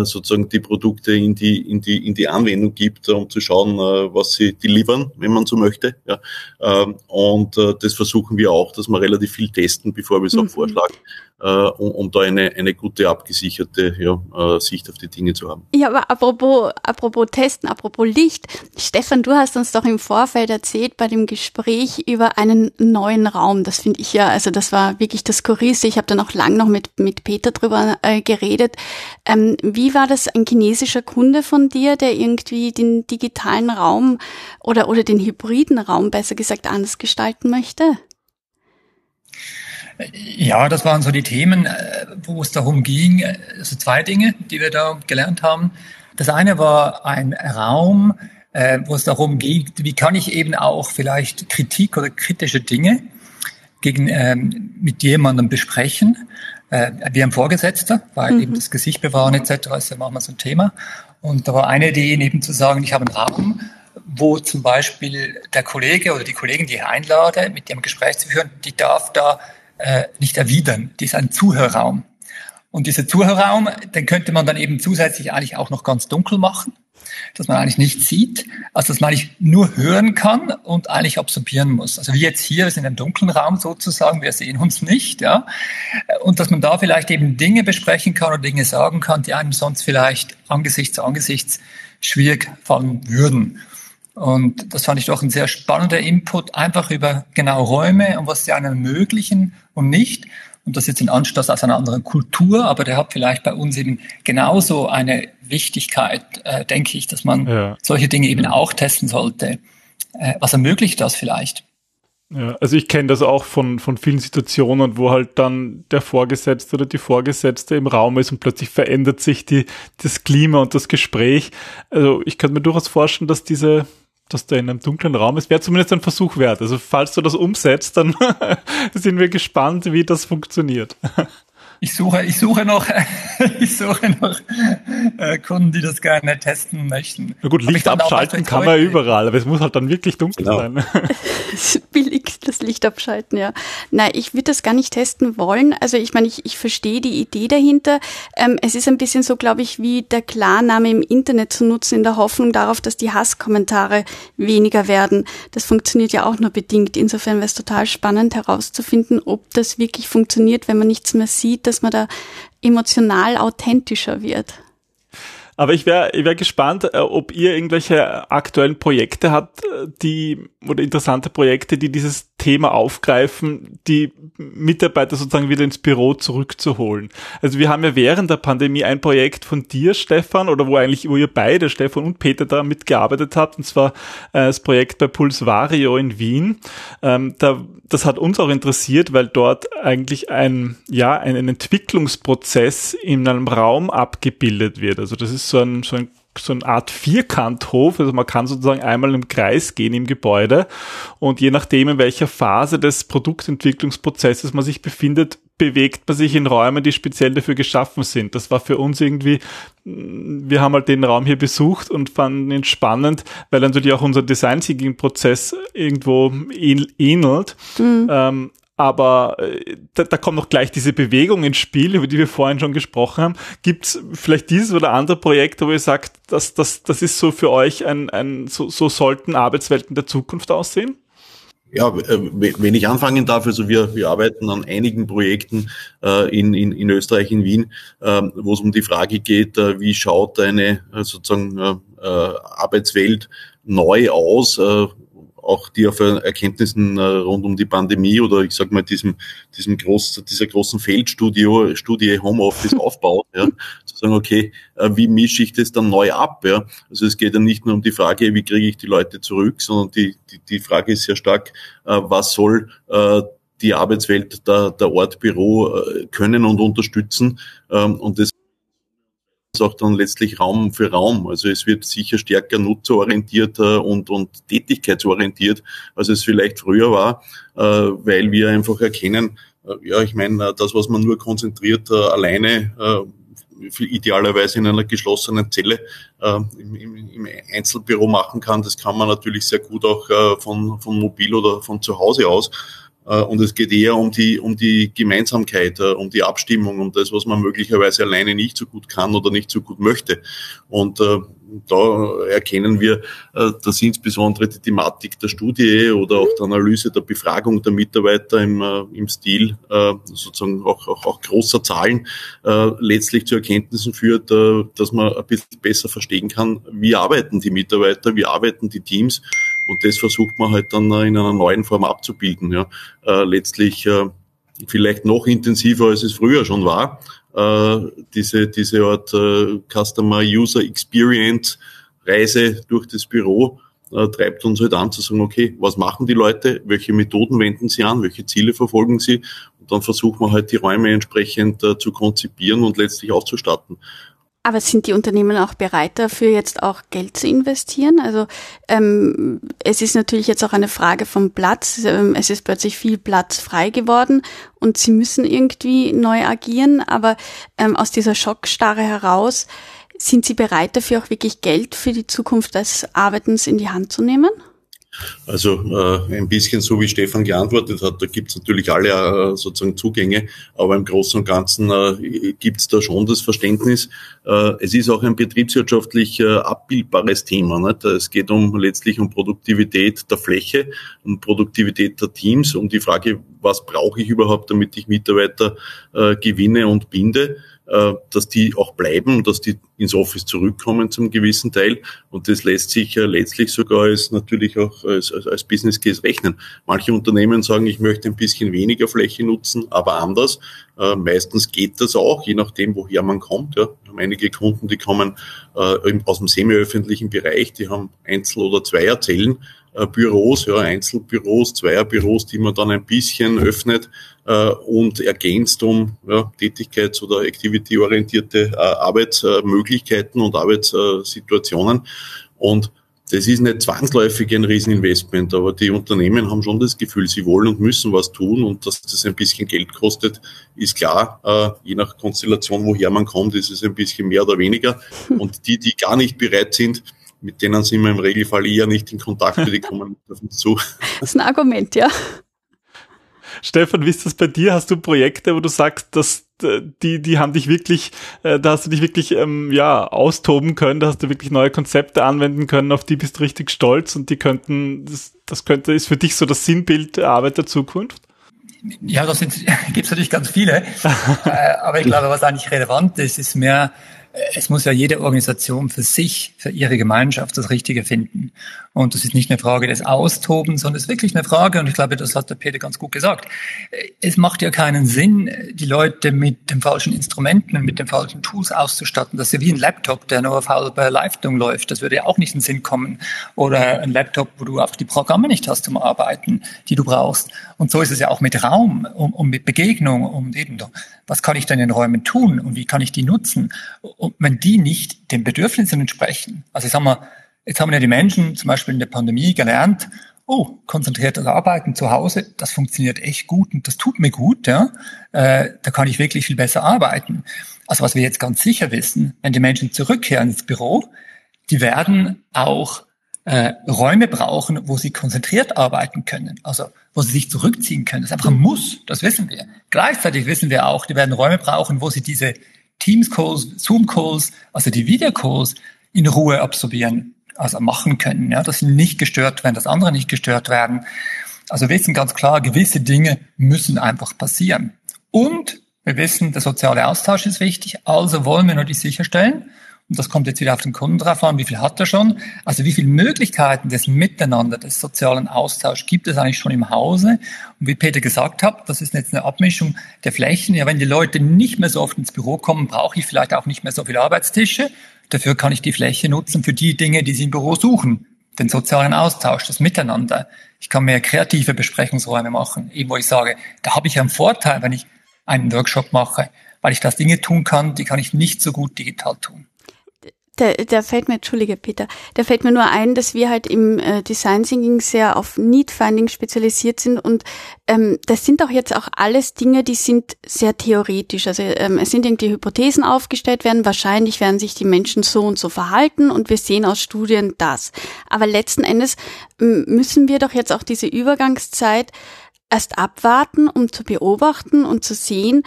äh, sozusagen die Produkte in die, in die, in die Anwendung gibt, um zu schauen, äh, was sie delivern, wenn man so möchte. Ja. Ähm, und äh, das versuchen wir auch, dass wir relativ viel testen, bevor wir es auch mhm. vorschlagen um, um da eine, eine gute abgesicherte ja, äh, Sicht auf die Dinge zu haben. Ja, aber apropos, apropos Testen, apropos Licht, Stefan, du hast uns doch im Vorfeld erzählt bei dem Gespräch über einen neuen Raum. Das finde ich ja, also das war wirklich das Skurrilste. Ich habe dann auch lang noch mit, mit Peter drüber äh, geredet. Ähm, wie war das ein chinesischer Kunde von dir, der irgendwie den digitalen Raum oder, oder den hybriden Raum besser gesagt anders gestalten möchte? Ja, das waren so die Themen, äh, wo es darum ging. Also zwei Dinge, die wir da gelernt haben. Das eine war ein Raum, äh, wo es darum geht, wie kann ich eben auch vielleicht Kritik oder kritische Dinge gegen, ähm, mit jemandem besprechen, äh, wie ein Vorgesetzter, weil mhm. eben das Gesicht bewahren etc. ist ja manchmal so ein Thema. Und da war eine Idee eben zu sagen, ich habe einen Raum, wo zum Beispiel der Kollege oder die Kollegin, die ich einlade, mit dem Gespräch zu führen, die darf da äh, nicht erwidern. Die ist ein Zuhörraum. Und dieser Zuhörraum, den könnte man dann eben zusätzlich eigentlich auch noch ganz dunkel machen, dass man eigentlich nicht sieht, also dass man eigentlich nur hören kann und eigentlich absorbieren muss. Also wie jetzt hier, wir sind im dunklen Raum sozusagen, wir sehen uns nicht, ja. Und dass man da vielleicht eben Dinge besprechen kann oder Dinge sagen kann, die einem sonst vielleicht angesichts zu angesichts schwierig fallen würden. Und das fand ich doch ein sehr spannender Input, einfach über genau Räume und was sie einem ermöglichen und nicht. Und das ist jetzt ein Anstoß aus einer anderen Kultur, aber der hat vielleicht bei uns eben genauso eine Wichtigkeit, äh, denke ich, dass man ja. solche Dinge eben auch testen sollte. Äh, was ermöglicht das vielleicht? Ja, also ich kenne das auch von, von vielen Situationen, wo halt dann der Vorgesetzte oder die Vorgesetzte im Raum ist und plötzlich verändert sich die, das Klima und das Gespräch. Also ich könnte mir durchaus vorstellen, dass diese, dass der in einem dunklen Raum ist, wäre zumindest ein Versuch wert. Also falls du das umsetzt, dann sind wir gespannt, wie das funktioniert. Ich suche, ich suche noch, ich suche noch äh, Kunden, die das gerne testen möchten. Na gut, Licht abschalten kann man überall, aber es muss halt dann wirklich dunkel genau. sein. Billig das Licht abschalten, ja. Nein, ich würde das gar nicht testen wollen. Also ich meine, ich, ich verstehe die Idee dahinter. Ähm, es ist ein bisschen so, glaube ich, wie der Klarname im Internet zu nutzen, in der Hoffnung darauf, dass die Hasskommentare weniger werden. Das funktioniert ja auch nur bedingt. Insofern wäre es total spannend herauszufinden, ob das wirklich funktioniert, wenn man nichts mehr sieht dass man da emotional authentischer wird. Aber ich wäre ich wär gespannt, äh, ob ihr irgendwelche aktuellen Projekte habt, äh, die oder interessante Projekte, die dieses Thema aufgreifen, die Mitarbeiter sozusagen wieder ins Büro zurückzuholen. Also wir haben ja während der Pandemie ein Projekt von dir, Stefan, oder wo eigentlich, wo ihr beide, Stefan und Peter, da mitgearbeitet habt, und zwar äh, das Projekt bei Pulsvario in Wien. Ähm, da, das hat uns auch interessiert, weil dort eigentlich ein, ja, ein, ein Entwicklungsprozess in einem Raum abgebildet wird. Also das ist so ein, so ein so eine Art Vierkanthof, also man kann sozusagen einmal im Kreis gehen im Gebäude und je nachdem, in welcher Phase des Produktentwicklungsprozesses man sich befindet, bewegt man sich in Räumen, die speziell dafür geschaffen sind. Das war für uns irgendwie, wir haben halt den Raum hier besucht und fanden ihn spannend, weil natürlich auch unser Design Thinking Prozess irgendwo ähnelt. Mhm. Ähm, aber äh, da, da kommt noch gleich diese Bewegung ins Spiel, über die wir vorhin schon gesprochen haben. Gibt es vielleicht dieses oder andere Projekte, wo ihr sagt, dass das, das ist so für euch ein, ein so, so sollten Arbeitswelten der Zukunft aussehen? Ja, äh, wenn ich anfangen darf, also wir, wir arbeiten an einigen Projekten äh, in, in, in Österreich, in Wien, äh, wo es um die Frage geht, äh, wie schaut eine äh, sozusagen Arbeitswelt neu aus, auch die auf Erkenntnissen äh, rund um die Pandemie oder ich sag mal diesem, diesem groß, dieser großen Feldstudio, Studie Homeoffice aufbaut, ja, zu sagen, okay, äh, wie mische ich das dann neu ab, ja. Also es geht ja nicht nur um die Frage, wie kriege ich die Leute zurück, sondern die, die, die Frage ist sehr stark, äh, was soll die Arbeitswelt der, der Ort Büro können und unterstützen. Ähm, und das auch dann letztlich Raum für Raum. Also es wird sicher stärker nutzerorientiert und, und tätigkeitsorientiert, als es vielleicht früher war, äh, weil wir einfach erkennen, äh, ja, ich meine, das, was man nur konzentriert äh, alleine idealerweise in einer geschlossenen Zelle äh, im, im, Einzelbüro machen kann. Das kann man natürlich sehr gut auch äh, von, von mobil oder von zu Hause aus. Äh, und es geht eher um die, um die Gemeinsamkeit, äh, um die Abstimmung, um das, was man möglicherweise alleine nicht so gut kann oder nicht so gut möchte. Und äh, da erkennen wir, dass insbesondere die Thematik der Studie oder auch der Analyse der Befragung der Mitarbeiter im, im Stil sozusagen auch, auch, auch großer Zahlen letztlich zu Erkenntnissen führt, dass man ein bisschen besser verstehen kann, wie arbeiten die Mitarbeiter, wie arbeiten die Teams und das versucht man halt dann in einer neuen Form abzubilden. Ja. Äh, letztlich äh, vielleicht noch intensiver, als es früher schon war. Äh, diese, diese Art Customer User Experience Reise durch das Büro treibt uns halt an zu sagen, okay, was machen die Leute, welche Methoden wenden sie an, welche Ziele verfolgen sie und dann versuchen wir halt die Räume entsprechend äh, zu konzipieren und letztlich auszustatten. Aber sind die Unternehmen auch bereit dafür, jetzt auch Geld zu investieren? Also ähm, es ist natürlich jetzt auch eine Frage vom Platz. Ähm, es ist plötzlich viel Platz frei geworden und sie müssen irgendwie neu agieren. Aber ähm, aus dieser Schockstarre heraus, sind Sie bereit dafür auch wirklich Geld für die Zukunft des Arbeitens in die Hand zu nehmen? Also äh, ein bisschen so wie Stefan geantwortet hat, da gibt es natürlich alle äh, sozusagen Zugänge, aber im Großen und Ganzen äh, gibt es da schon das Verständnis. Äh, es ist auch ein betriebswirtschaftlich äh, abbildbares Thema. Nicht? Es geht um letztlich um Produktivität der Fläche, um Produktivität der Teams, um die Frage, was brauche ich überhaupt, damit ich Mitarbeiter äh, gewinne und binde. Äh, dass die auch bleiben, dass die ins Office zurückkommen zum gewissen Teil. Und das lässt sich ja letztlich sogar als natürlich auch als, als, als Business Case rechnen. Manche Unternehmen sagen, ich möchte ein bisschen weniger Fläche nutzen, aber anders. Äh, meistens geht das auch, je nachdem, woher man kommt. Ja. Wir haben einige Kunden, die kommen äh, aus dem semi-öffentlichen Bereich, die haben Einzel- oder Zweierzellen äh, Büros, ja, Einzelbüros, Zweierbüros, die man dann ein bisschen öffnet und ergänzt um ja, tätigkeits- oder activity-orientierte äh, Arbeitsmöglichkeiten und Arbeitssituationen. Und das ist nicht zwangsläufig ein Rieseninvestment, aber die Unternehmen haben schon das Gefühl, sie wollen und müssen was tun und dass das ein bisschen Geld kostet, ist klar. Äh, je nach Konstellation, woher man kommt, ist es ein bisschen mehr oder weniger. Und die, die gar nicht bereit sind, mit denen sind wir im Regelfall eher nicht in Kontakt, die kommen auf uns zu. Das ist ein Argument, ja. Stefan, wie ist das bei dir? Hast du Projekte, wo du sagst, dass äh, die, die haben dich wirklich, äh, da hast du dich wirklich ähm, ja austoben können, da hast du wirklich neue Konzepte anwenden können, auf die bist du richtig stolz und die könnten, das, das könnte, ist für dich so das Sinnbild der Arbeit der Zukunft? Ja, da gibt es natürlich ganz viele. äh, aber ich glaube, was eigentlich relevant ist, ist mehr, es muss ja jede Organisation für sich, für ihre Gemeinschaft das Richtige finden. Und das ist nicht eine Frage des Austobens, sondern es ist wirklich eine Frage, und ich glaube, das hat der Peter ganz gut gesagt. Es macht ja keinen Sinn, die Leute mit den falschen Instrumenten und mit den falschen Tools auszustatten. Das ist ja wie ein Laptop, der nur auf halber Leistung läuft. Das würde ja auch nicht in den Sinn kommen. Oder ein Laptop, wo du einfach die Programme nicht hast zum Arbeiten, die du brauchst. Und so ist es ja auch mit Raum und, und mit Begegnung und eben, was kann ich denn in Räumen tun und wie kann ich die nutzen? Und wenn die nicht den Bedürfnissen entsprechen, also ich sag mal, jetzt haben ja die Menschen zum Beispiel in der Pandemie gelernt, oh, konzentriertes Arbeiten zu Hause, das funktioniert echt gut und das tut mir gut, ja, äh, da kann ich wirklich viel besser arbeiten. Also was wir jetzt ganz sicher wissen, wenn die Menschen zurückkehren ins Büro, die werden auch äh, Räume brauchen, wo sie konzentriert arbeiten können, also wo sie sich zurückziehen können. Das ist einfach ein Muss, das wissen wir. Gleichzeitig wissen wir auch, die werden Räume brauchen, wo sie diese Teams-Calls, Zoom-Calls, also die Videocalls in Ruhe absorbieren, also machen können, ja, dass sie nicht gestört werden, dass andere nicht gestört werden. Also wir wissen ganz klar, gewisse Dinge müssen einfach passieren. Und wir wissen, der soziale Austausch ist wichtig, also wollen wir die sicherstellen, und das kommt jetzt wieder auf den Kunden drauf an, wie viel hat er schon, also wie viele Möglichkeiten des Miteinander, des sozialen Austauschs gibt es eigentlich schon im Hause. Und wie Peter gesagt hat, das ist jetzt eine Abmischung der Flächen. Ja, wenn die Leute nicht mehr so oft ins Büro kommen, brauche ich vielleicht auch nicht mehr so viele Arbeitstische. Dafür kann ich die Fläche nutzen für die Dinge, die sie im Büro suchen. Den sozialen Austausch, das Miteinander. Ich kann mehr kreative Besprechungsräume machen, eben wo ich sage, da habe ich einen Vorteil, wenn ich einen Workshop mache, weil ich das Dinge tun kann, die kann ich nicht so gut digital tun da, da fällt mir, entschuldige Peter, da fällt mir nur ein, dass wir halt im äh, Design Thinking sehr auf Need Finding spezialisiert sind und ähm, das sind auch jetzt auch alles Dinge, die sind sehr theoretisch. Also ähm, es sind irgendwie Hypothesen aufgestellt werden, wahrscheinlich werden sich die Menschen so und so verhalten und wir sehen aus Studien das. Aber letzten Endes müssen wir doch jetzt auch diese Übergangszeit erst abwarten, um zu beobachten und zu sehen,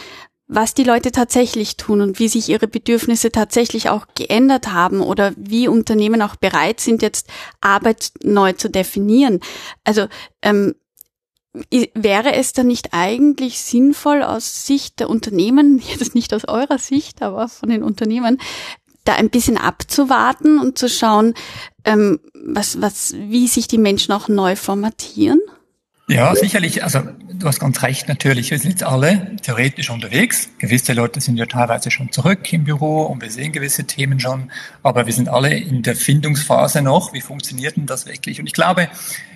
was die Leute tatsächlich tun und wie sich ihre Bedürfnisse tatsächlich auch geändert haben oder wie Unternehmen auch bereit sind, jetzt Arbeit neu zu definieren. Also ähm, wäre es dann nicht eigentlich sinnvoll aus Sicht der Unternehmen, jetzt nicht aus eurer Sicht, aber von den Unternehmen, da ein bisschen abzuwarten und zu schauen, ähm, was, was, wie sich die Menschen auch neu formatieren? Ja, sicherlich. Also du hast ganz recht natürlich. Wir sind jetzt alle theoretisch unterwegs. Gewisse Leute sind ja teilweise schon zurück im Büro und wir sehen gewisse Themen schon. Aber wir sind alle in der Findungsphase noch. Wie funktioniert denn das wirklich? Und ich glaube,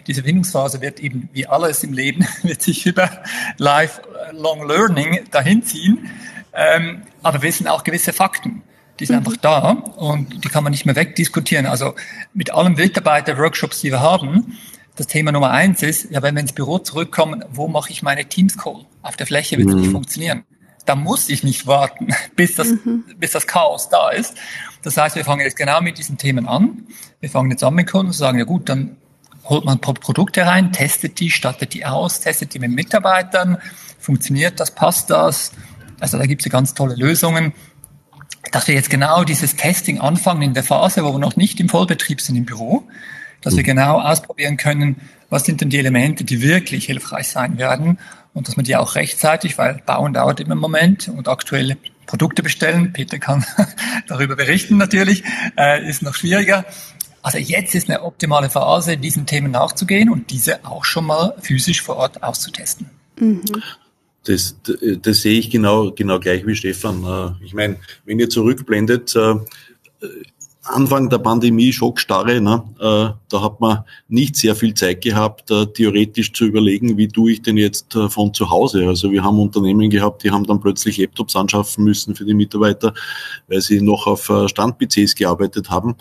diese Findungsphase wird eben wie alles im Leben, wird sich über Lifelong Learning dahin ziehen. Ähm, aber wir wissen auch gewisse Fakten. Die ist mhm. einfach da und die kann man nicht mehr wegdiskutieren. Also mit allen Mitarbeiter-Workshops, die wir haben, das Thema Nummer eins ist, ja, wenn wir ins Büro zurückkommen, wo mache ich meine Teams-Call? Auf der Fläche wird es mhm. nicht funktionieren. Da muss ich nicht warten, bis das, mhm. bis das Chaos da ist. Das heißt, wir fangen jetzt genau mit diesen Themen an. Wir fangen jetzt an mit Kunden und sagen, ja gut, dann holt man Produkte rein, testet die, stattet die aus, testet die mit Mitarbeitern, funktioniert das, passt das. Also da gibt es ja ganz tolle Lösungen. Dass wir jetzt genau dieses Testing anfangen in der Phase, wo wir noch nicht im Vollbetrieb sind im Büro, dass wir mhm. genau ausprobieren können, was sind denn die Elemente, die wirklich hilfreich sein werden und dass man die auch rechtzeitig, weil Bauen dauert immer im Moment und aktuelle Produkte bestellen, Peter kann darüber berichten natürlich, äh, ist noch schwieriger. Also jetzt ist eine optimale Phase, diesen Themen nachzugehen und diese auch schon mal physisch vor Ort auszutesten. Mhm. Das, das sehe ich genau, genau gleich wie Stefan. Äh, ich meine, wenn ihr zurückblendet, äh, Anfang der Pandemie, Schockstarre, ne, äh, da hat man nicht sehr viel Zeit gehabt, äh, theoretisch zu überlegen, wie tue ich denn jetzt äh, von zu Hause. Also wir haben Unternehmen gehabt, die haben dann plötzlich Laptops anschaffen müssen für die Mitarbeiter, weil sie noch auf äh, Stand-PCs gearbeitet haben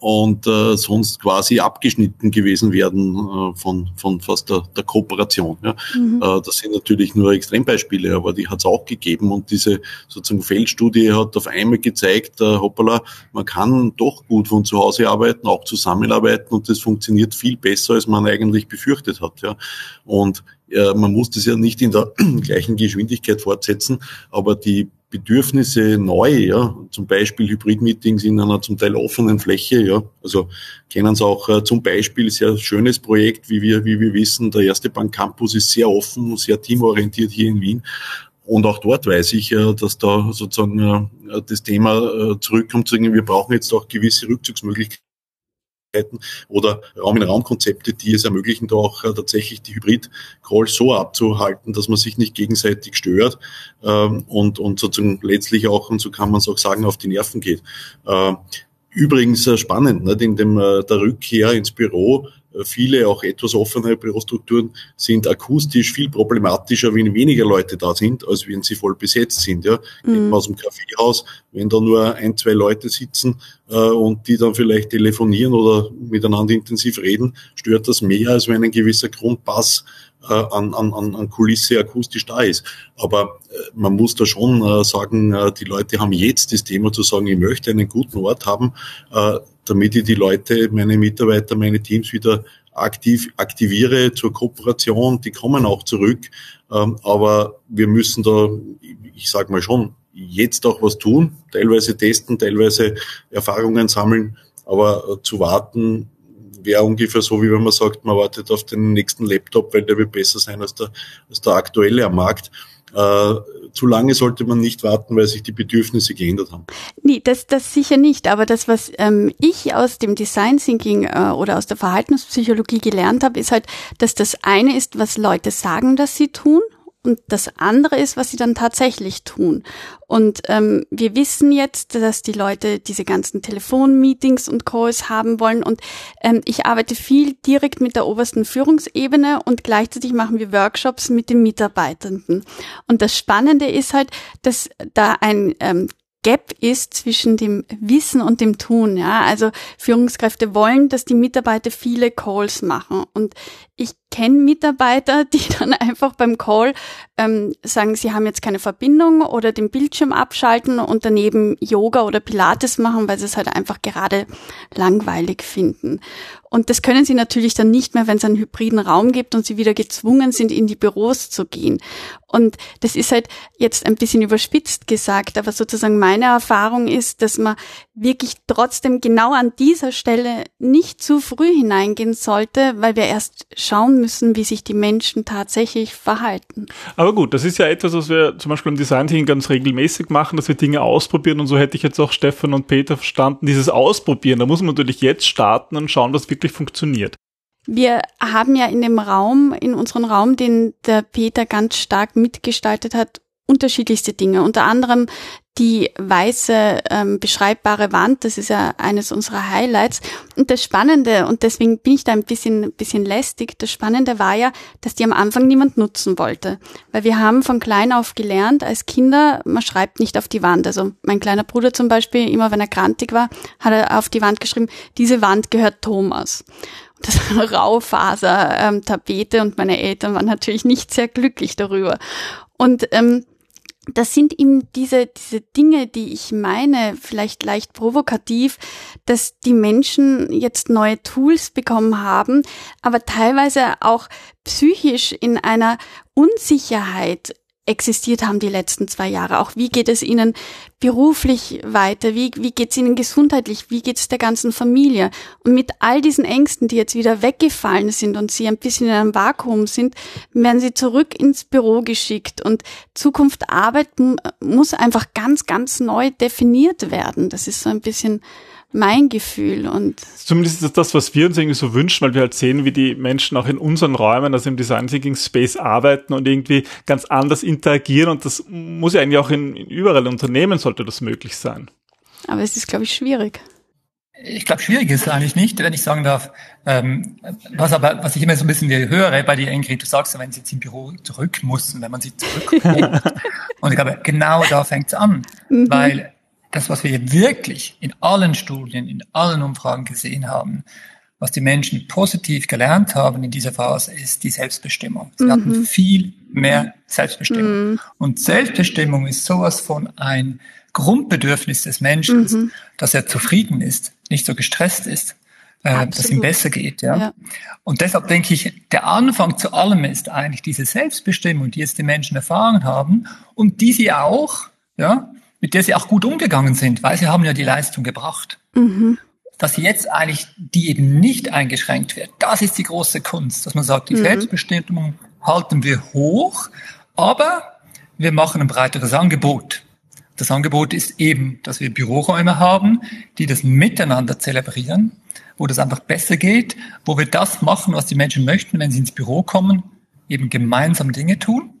und sonst quasi abgeschnitten gewesen werden von, von fast der, der Kooperation. Ja. Mhm. Das sind natürlich nur Extrembeispiele, aber die hat es auch gegeben und diese sozusagen Feldstudie hat auf einmal gezeigt, hoppala, man kann doch gut von zu Hause arbeiten, auch zusammenarbeiten und das funktioniert viel besser, als man eigentlich befürchtet hat. Ja. Und äh, man muss das ja nicht in der gleichen Geschwindigkeit fortsetzen, aber die Bedürfnisse neu, ja, zum Beispiel Hybrid-Meetings in einer zum Teil offenen Fläche, ja, also kennen Sie auch äh, zum Beispiel sehr schönes Projekt, wie wir, wie wir wissen, der erste Bank Campus ist sehr offen, sehr teamorientiert hier in Wien. Und auch dort weiß ich, äh, dass da sozusagen äh, das Thema zurückkommt, zu sagen, wir brauchen jetzt auch gewisse Rückzugsmöglichkeiten oder Raum-in-Raum-Konzepte, die es ermöglichen, da auch äh, tatsächlich die Hybrid-Calls so abzuhalten, dass man sich nicht gegenseitig stört ähm, und, und sozusagen letztlich auch, und so kann man es auch sagen, auf die Nerven geht. Äh, übrigens äh, spannend, nicht? in dem, der Rückkehr ins Büro viele auch etwas offenere Bürostrukturen sind akustisch viel problematischer, wenn weniger Leute da sind, als wenn sie voll besetzt sind. Ja. Mhm. Aus dem Kaffeehaus, wenn da nur ein, zwei Leute sitzen äh, und die dann vielleicht telefonieren oder miteinander intensiv reden, stört das mehr, als wenn ein gewisser Grundpass äh, an, an, an Kulisse akustisch da ist. Aber äh, man muss da schon äh, sagen, die Leute haben jetzt das Thema zu sagen, ich möchte einen guten Ort haben, damit ich die Leute, meine Mitarbeiter, meine Teams wieder aktiv aktiviere zur Kooperation. Die kommen auch zurück. Ähm, aber wir müssen da, ich sage mal schon, jetzt auch was tun, teilweise testen, teilweise Erfahrungen sammeln. Aber zu warten wäre ungefähr so, wie wenn man sagt, man wartet auf den nächsten Laptop, weil der wird besser sein als der, als der aktuelle am Markt. Äh, zu lange sollte man nicht warten, weil sich die Bedürfnisse geändert haben. Nee, das, das sicher nicht. Aber das, was ähm, ich aus dem Design Thinking äh, oder aus der Verhaltenspsychologie gelernt habe, ist halt, dass das eine ist, was Leute sagen, dass sie tun und das andere ist, was sie dann tatsächlich tun. Und ähm, wir wissen jetzt, dass die Leute diese ganzen Telefonmeetings und Calls haben wollen. Und ähm, ich arbeite viel direkt mit der obersten Führungsebene und gleichzeitig machen wir Workshops mit den Mitarbeitenden. Und das Spannende ist halt, dass da ein ähm, Gap ist zwischen dem Wissen und dem Tun. Ja, also Führungskräfte wollen, dass die Mitarbeiter viele Calls machen und ich kenne Mitarbeiter, die dann einfach beim Call ähm, sagen, sie haben jetzt keine Verbindung oder den Bildschirm abschalten und daneben Yoga oder Pilates machen, weil sie es halt einfach gerade langweilig finden. Und das können sie natürlich dann nicht mehr, wenn es einen hybriden Raum gibt und sie wieder gezwungen sind, in die Büros zu gehen. Und das ist halt jetzt ein bisschen überspitzt gesagt, aber sozusagen meine Erfahrung ist, dass man wirklich trotzdem genau an dieser Stelle nicht zu früh hineingehen sollte, weil wir erst schauen müssen, wie sich die Menschen tatsächlich verhalten. Aber gut, das ist ja etwas, was wir zum Beispiel im Design Team ganz regelmäßig machen, dass wir Dinge ausprobieren und so hätte ich jetzt auch Stefan und Peter verstanden, dieses Ausprobieren, da muss man natürlich jetzt starten und schauen, was wirklich funktioniert. Wir haben ja in dem Raum, in unserem Raum, den der Peter ganz stark mitgestaltet hat, unterschiedlichste Dinge. Unter anderem die weiße ähm, beschreibbare Wand, das ist ja eines unserer Highlights. Und das Spannende, und deswegen bin ich da ein bisschen, bisschen lästig, das Spannende war ja, dass die am Anfang niemand nutzen wollte. Weil wir haben von klein auf gelernt, als Kinder, man schreibt nicht auf die Wand. Also mein kleiner Bruder zum Beispiel, immer wenn er krantig war, hat er auf die Wand geschrieben, diese Wand gehört Thomas das war eine Raufaser-Tapete ähm, und meine Eltern waren natürlich nicht sehr glücklich darüber. Und ähm, das sind eben diese, diese Dinge, die ich meine, vielleicht leicht provokativ, dass die Menschen jetzt neue Tools bekommen haben, aber teilweise auch psychisch in einer Unsicherheit existiert haben die letzten zwei Jahre. Auch wie geht es ihnen beruflich weiter? Wie, wie geht es ihnen gesundheitlich? Wie geht es der ganzen Familie? Und mit all diesen Ängsten, die jetzt wieder weggefallen sind und sie ein bisschen in einem Vakuum sind, werden sie zurück ins Büro geschickt. Und Zukunft Arbeit muss einfach ganz, ganz neu definiert werden. Das ist so ein bisschen mein Gefühl und zumindest ist das das, was wir uns irgendwie so wünschen, weil wir halt sehen, wie die Menschen auch in unseren Räumen, also im Design Thinking Space arbeiten und irgendwie ganz anders interagieren und das muss ja eigentlich auch in, in überall Unternehmen sollte das möglich sein. Aber es ist, glaube ich, schwierig. Ich glaube, schwierig ist es eigentlich nicht, wenn ich sagen darf. Ähm, was aber, was ich immer so ein bisschen höre bei dir, Ingrid, du sagst, wenn sie jetzt im Büro zurück mussten, wenn man sie zurückholt. und ich glaube, genau da fängt es an, mhm. weil das, was wir wirklich in allen Studien, in allen Umfragen gesehen haben, was die Menschen positiv gelernt haben in dieser Phase, ist die Selbstbestimmung. Sie mhm. hatten viel mehr Selbstbestimmung. Mhm. Und Selbstbestimmung ist sowas von ein Grundbedürfnis des Menschen, mhm. dass er zufrieden ist, nicht so gestresst ist, äh, dass ihm besser geht. Ja? ja? Und deshalb denke ich, der Anfang zu allem ist eigentlich diese Selbstbestimmung, die jetzt die Menschen erfahren haben und die sie auch ja, mit der sie auch gut umgegangen sind, weil sie haben ja die Leistung gebracht. Mhm. Dass jetzt eigentlich die eben nicht eingeschränkt wird, das ist die große Kunst, dass man sagt, die mhm. Selbstbestimmung halten wir hoch, aber wir machen ein breiteres Angebot. Das Angebot ist eben, dass wir Büroräume haben, die das miteinander zelebrieren, wo das einfach besser geht, wo wir das machen, was die Menschen möchten, wenn sie ins Büro kommen, eben gemeinsam Dinge tun.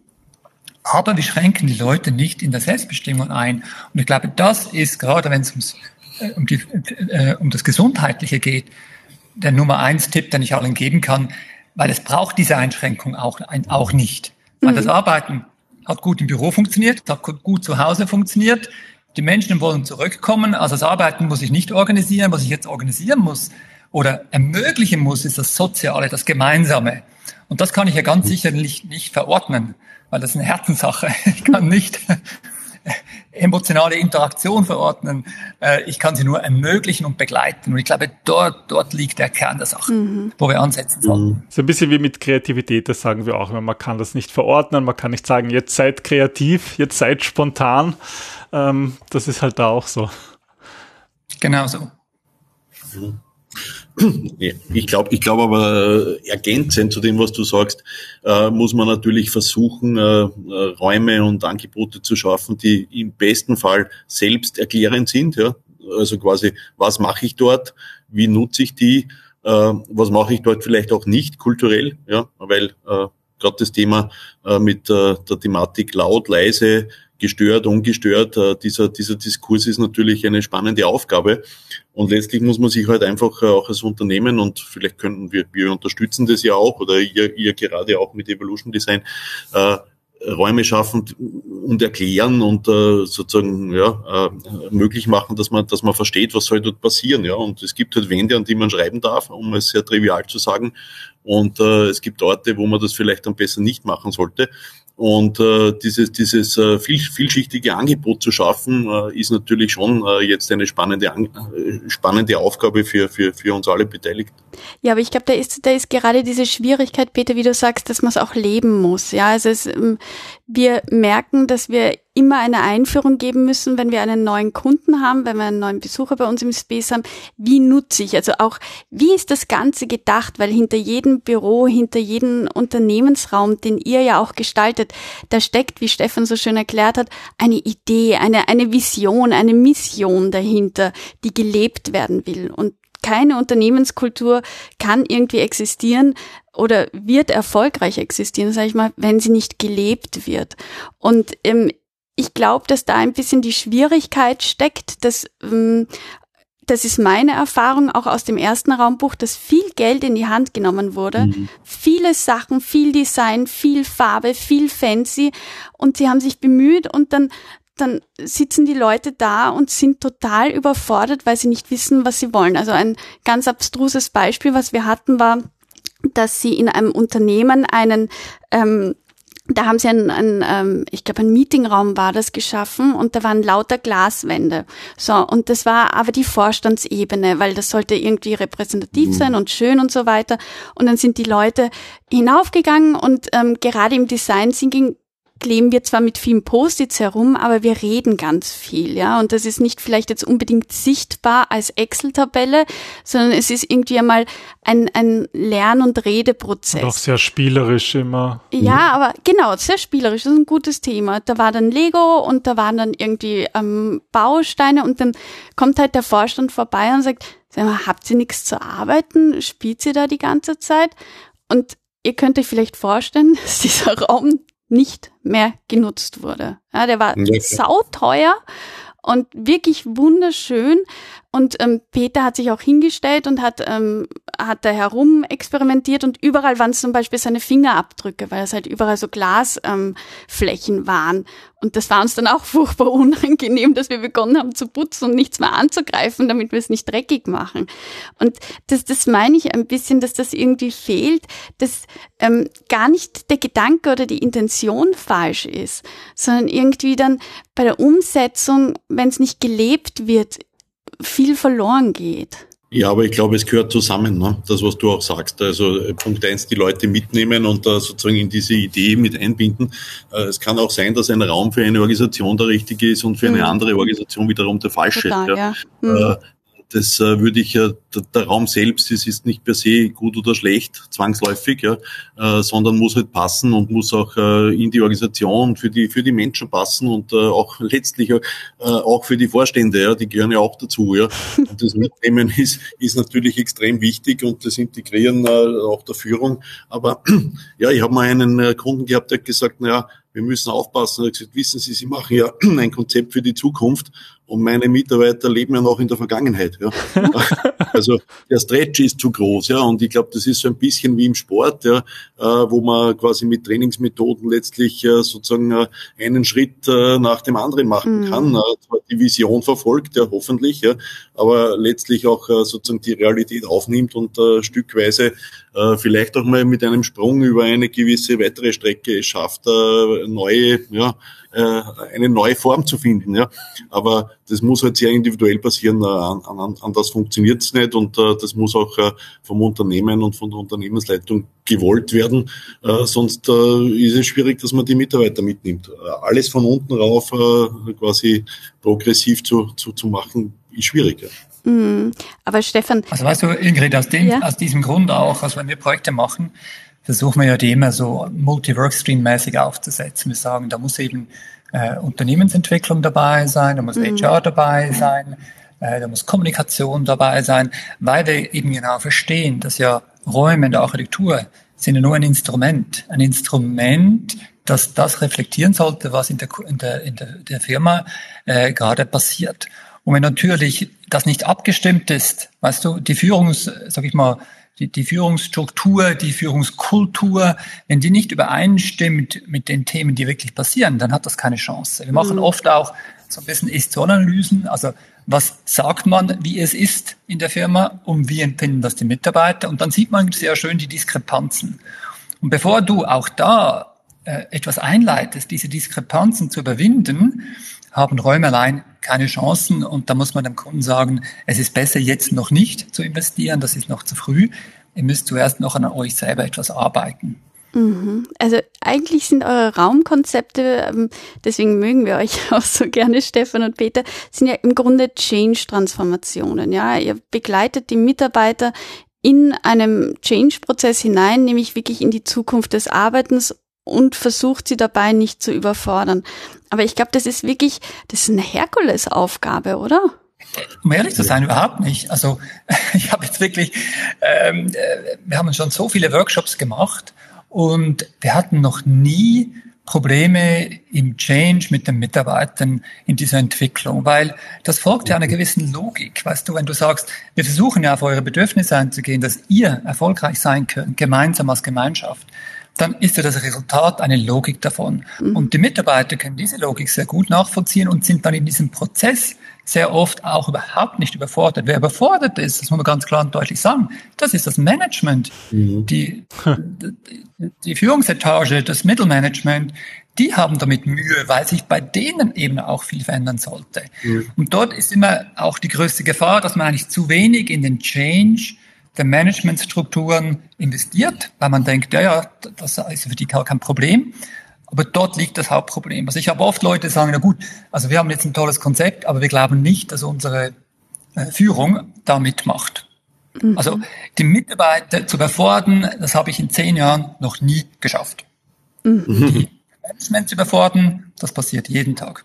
Aber wir schränken die Leute nicht in der Selbstbestimmung ein. Und ich glaube, das ist gerade, wenn es ums, äh, um, die, äh, um das Gesundheitliche geht, der Nummer eins Tipp, den ich allen geben kann, weil es braucht diese Einschränkung auch, ein, auch nicht. Weil mhm. das Arbeiten hat gut im Büro funktioniert, hat gut zu Hause funktioniert. Die Menschen wollen zurückkommen. Also das Arbeiten muss ich nicht organisieren. Was ich jetzt organisieren muss oder ermöglichen muss, ist das Soziale, das Gemeinsame. Und das kann ich ja ganz sicherlich nicht verordnen weil das ist eine Herzenssache. Ich kann nicht emotionale Interaktion verordnen. Äh, ich kann sie nur ermöglichen und begleiten. Und ich glaube, dort, dort liegt der Kern der Sache, mhm. wo wir ansetzen sollten. Mhm. So ein bisschen wie mit Kreativität, das sagen wir auch immer. Man kann das nicht verordnen, man kann nicht sagen, jetzt seid kreativ, jetzt seid spontan. Ähm, das ist halt da auch so. Genau so. Mhm. Ich glaube, ich glaube aber äh, ergänzend zu dem, was du sagst, äh, muss man natürlich versuchen, äh, Räume und Angebote zu schaffen, die im besten Fall selbst erklärend sind. Ja? Also quasi, was mache ich dort, wie nutze ich die, was mache ich dort vielleicht auch nicht kulturell, ja, weil gerade das Thema mit der Thematik laut, leise, gestört, ungestört. Äh, dieser, dieser Diskurs ist natürlich eine spannende Aufgabe. Und letztlich muss man sich halt einfach äh, auch als Unternehmen und vielleicht könnten wir, wir unterstützen das ja auch oder ihr, ihr gerade auch mit Evolution Design, äh, Räume schaffen und erklären und äh, sozusagen ja, äh, möglich machen, dass man, dass man versteht, was soll dort passieren. Ja, und es gibt halt Wände, an die man schreiben darf, um es sehr trivial zu sagen. Und äh, es gibt Orte, wo man das vielleicht dann besser nicht machen sollte. Und äh, dieses, dieses äh, viel, vielschichtige Angebot zu schaffen, äh, ist natürlich schon äh, jetzt eine spannende, äh, spannende Aufgabe für, für, für uns alle Beteiligten. Ja, aber ich glaube, da ist, da ist gerade diese Schwierigkeit, Peter, wie du sagst, dass man es auch leben muss. Ja, also es, ähm, wir merken, dass wir immer eine Einführung geben müssen, wenn wir einen neuen Kunden haben, wenn wir einen neuen Besucher bei uns im Space haben. Wie nutze ich? Also auch, wie ist das Ganze gedacht? Weil hinter jedem Büro, hinter jedem Unternehmensraum, den ihr ja auch gestaltet, da steckt, wie Stefan so schön erklärt hat, eine Idee, eine, eine Vision, eine Mission dahinter, die gelebt werden will. Und keine Unternehmenskultur kann irgendwie existieren oder wird erfolgreich existieren, sage ich mal, wenn sie nicht gelebt wird. Und ähm, ich glaube, dass da ein bisschen die Schwierigkeit steckt, dass ähm, das ist meine Erfahrung auch aus dem ersten Raumbuch, dass viel Geld in die Hand genommen wurde. Mhm. Viele Sachen, viel Design, viel Farbe, viel Fancy. Und sie haben sich bemüht und dann, dann sitzen die Leute da und sind total überfordert, weil sie nicht wissen, was sie wollen. Also ein ganz abstruses Beispiel, was wir hatten, war, dass sie in einem Unternehmen einen ähm, da haben sie einen, einen ähm, ich glaube, ein Meetingraum war das geschaffen und da waren lauter Glaswände. So, und das war aber die Vorstandsebene, weil das sollte irgendwie repräsentativ mhm. sein und schön und so weiter. Und dann sind die Leute hinaufgegangen und ähm, gerade im Design Thinking kleben wir zwar mit vielen Post-its herum, aber wir reden ganz viel, ja. Und das ist nicht vielleicht jetzt unbedingt sichtbar als Excel-Tabelle, sondern es ist irgendwie einmal ein, ein Lern- und Redeprozess. Und auch sehr spielerisch immer. Ja, aber genau, sehr spielerisch. Das ist ein gutes Thema. Da war dann Lego und da waren dann irgendwie ähm, Bausteine und dann kommt halt der Vorstand vorbei und sagt, sag mal, habt ihr nichts zu arbeiten? Spielt ihr da die ganze Zeit? Und ihr könnt euch vielleicht vorstellen, dass dieser Raum nicht mehr genutzt wurde. Ja, der war ja, sauteuer und wirklich wunderschön. Und ähm, Peter hat sich auch hingestellt und hat, ähm, hat da herum experimentiert und überall waren zum Beispiel seine Fingerabdrücke, weil es halt überall so Glasflächen ähm, waren. Und das war uns dann auch furchtbar unangenehm, dass wir begonnen haben zu putzen und nichts mehr anzugreifen, damit wir es nicht dreckig machen. Und das, das meine ich ein bisschen, dass das irgendwie fehlt, dass ähm, gar nicht der Gedanke oder die Intention falsch ist, sondern irgendwie dann bei der Umsetzung, wenn es nicht gelebt wird, viel verloren geht. Ja, aber ich glaube, es gehört zusammen, ne? das, was du auch sagst. Also äh, Punkt eins, die Leute mitnehmen und uh, sozusagen in diese Idee mit einbinden. Uh, es kann auch sein, dass ein Raum für eine Organisation der richtige ist und für eine mhm. andere Organisation wiederum der falsche. Total, ja. ja. Mhm. Uh, das äh, würde ich ja, der, Raum selbst das ist nicht per se gut oder schlecht, zwangsläufig, ja, äh, sondern muss halt passen und muss auch äh, in die Organisation für die, für die Menschen passen und äh, auch letztlich äh, auch für die Vorstände, ja, die gehören ja auch dazu, ja. Und das Mitnehmen ist, ist natürlich extrem wichtig und das Integrieren äh, auch der Führung. Aber ja, ich habe mal einen äh, Kunden gehabt, der hat gesagt, naja, wir müssen aufpassen. Er hat gesagt, wissen Sie, Sie machen ja ein Konzept für die Zukunft und meine Mitarbeiter leben ja noch in der Vergangenheit. Ja. also der Stretch ist zu groß, ja. Und ich glaube, das ist so ein bisschen wie im Sport, ja, äh, wo man quasi mit Trainingsmethoden letztlich äh, sozusagen äh, einen Schritt nach dem anderen machen mhm. kann. Zwar die Vision verfolgt, ja, hoffentlich, ja, aber letztlich auch sozusagen die Realität aufnimmt und stückweise vielleicht auch mal mit einem Sprung über eine gewisse weitere Strecke schafft, neue, ja, äh, eine neue Form zu finden. Ja. Aber das muss halt sehr individuell passieren. Äh, an, an, anders funktioniert es nicht und äh, das muss auch äh, vom Unternehmen und von der Unternehmensleitung gewollt werden. Äh, sonst äh, ist es schwierig, dass man die Mitarbeiter mitnimmt. Äh, alles von unten rauf äh, quasi progressiv zu, zu, zu machen, ist schwierig. Ja. Mm, aber Stefan. Also weißt du, Ingrid, aus, dem, ja? aus diesem Grund auch, also wenn wir Projekte machen, versuchen wir ja die immer so multi-Workstream-mäßig aufzusetzen. Wir sagen, da muss eben äh, Unternehmensentwicklung dabei sein, da muss mhm. HR dabei sein, äh, da muss Kommunikation dabei sein, weil wir eben genau verstehen, dass ja Räume in der Architektur sind ja nur ein Instrument. Ein Instrument, das das reflektieren sollte, was in der, in der, in der, der Firma äh, gerade passiert. Und wenn natürlich das nicht abgestimmt ist, weißt du, die Führungs, sag ich mal, die, die Führungsstruktur, die Führungskultur, wenn die nicht übereinstimmt mit den Themen, die wirklich passieren, dann hat das keine Chance. Wir machen mhm. oft auch so ein bisschen Ist-So-Analysen, also was sagt man, wie es ist in der Firma und wie empfinden das die Mitarbeiter und dann sieht man sehr schön die Diskrepanzen. Und bevor du auch da äh, etwas einleitest, diese Diskrepanzen zu überwinden, haben Räume allein keine Chancen und da muss man dem Kunden sagen, es ist besser jetzt noch nicht zu investieren, das ist noch zu früh. Ihr müsst zuerst noch an euch selber etwas arbeiten. Mhm. Also eigentlich sind eure Raumkonzepte, ähm, deswegen mögen wir euch auch so gerne, Stefan und Peter, sind ja im Grunde Change-Transformationen. Ja, ihr begleitet die Mitarbeiter in einem Change-Prozess hinein, nämlich wirklich in die Zukunft des Arbeitens und versucht sie dabei nicht zu überfordern. Aber ich glaube, das ist wirklich, das ist eine Herkulesaufgabe, oder? Um ehrlich zu sein, überhaupt nicht. Also ich habe jetzt wirklich, ähm, äh, wir haben schon so viele Workshops gemacht und wir hatten noch nie Probleme im Change mit den Mitarbeitern in dieser Entwicklung, weil das folgt ja einer gewissen Logik. Weißt du, wenn du sagst, wir versuchen ja auf eure Bedürfnisse einzugehen, dass ihr erfolgreich sein könnt, gemeinsam als Gemeinschaft, dann ist ja das Resultat eine Logik davon. Mhm. Und die Mitarbeiter können diese Logik sehr gut nachvollziehen und sind dann in diesem Prozess sehr oft auch überhaupt nicht überfordert. Wer überfordert ist, das muss man ganz klar und deutlich sagen, das ist das Management. Mhm. Die, die Führungsetage, das Mittelmanagement, die haben damit Mühe, weil sich bei denen eben auch viel verändern sollte. Mhm. Und dort ist immer auch die größte Gefahr, dass man eigentlich zu wenig in den Change der Managementstrukturen investiert, weil man denkt, ja, ja, das ist für die kein Problem. Aber dort liegt das Hauptproblem. Also ich habe oft Leute sagen, na gut, also wir haben jetzt ein tolles Konzept, aber wir glauben nicht, dass unsere äh, Führung da mitmacht. Mhm. Also die Mitarbeiter zu überfordern, das habe ich in zehn Jahren noch nie geschafft. Mhm. Die Management zu überfordern, das passiert jeden Tag.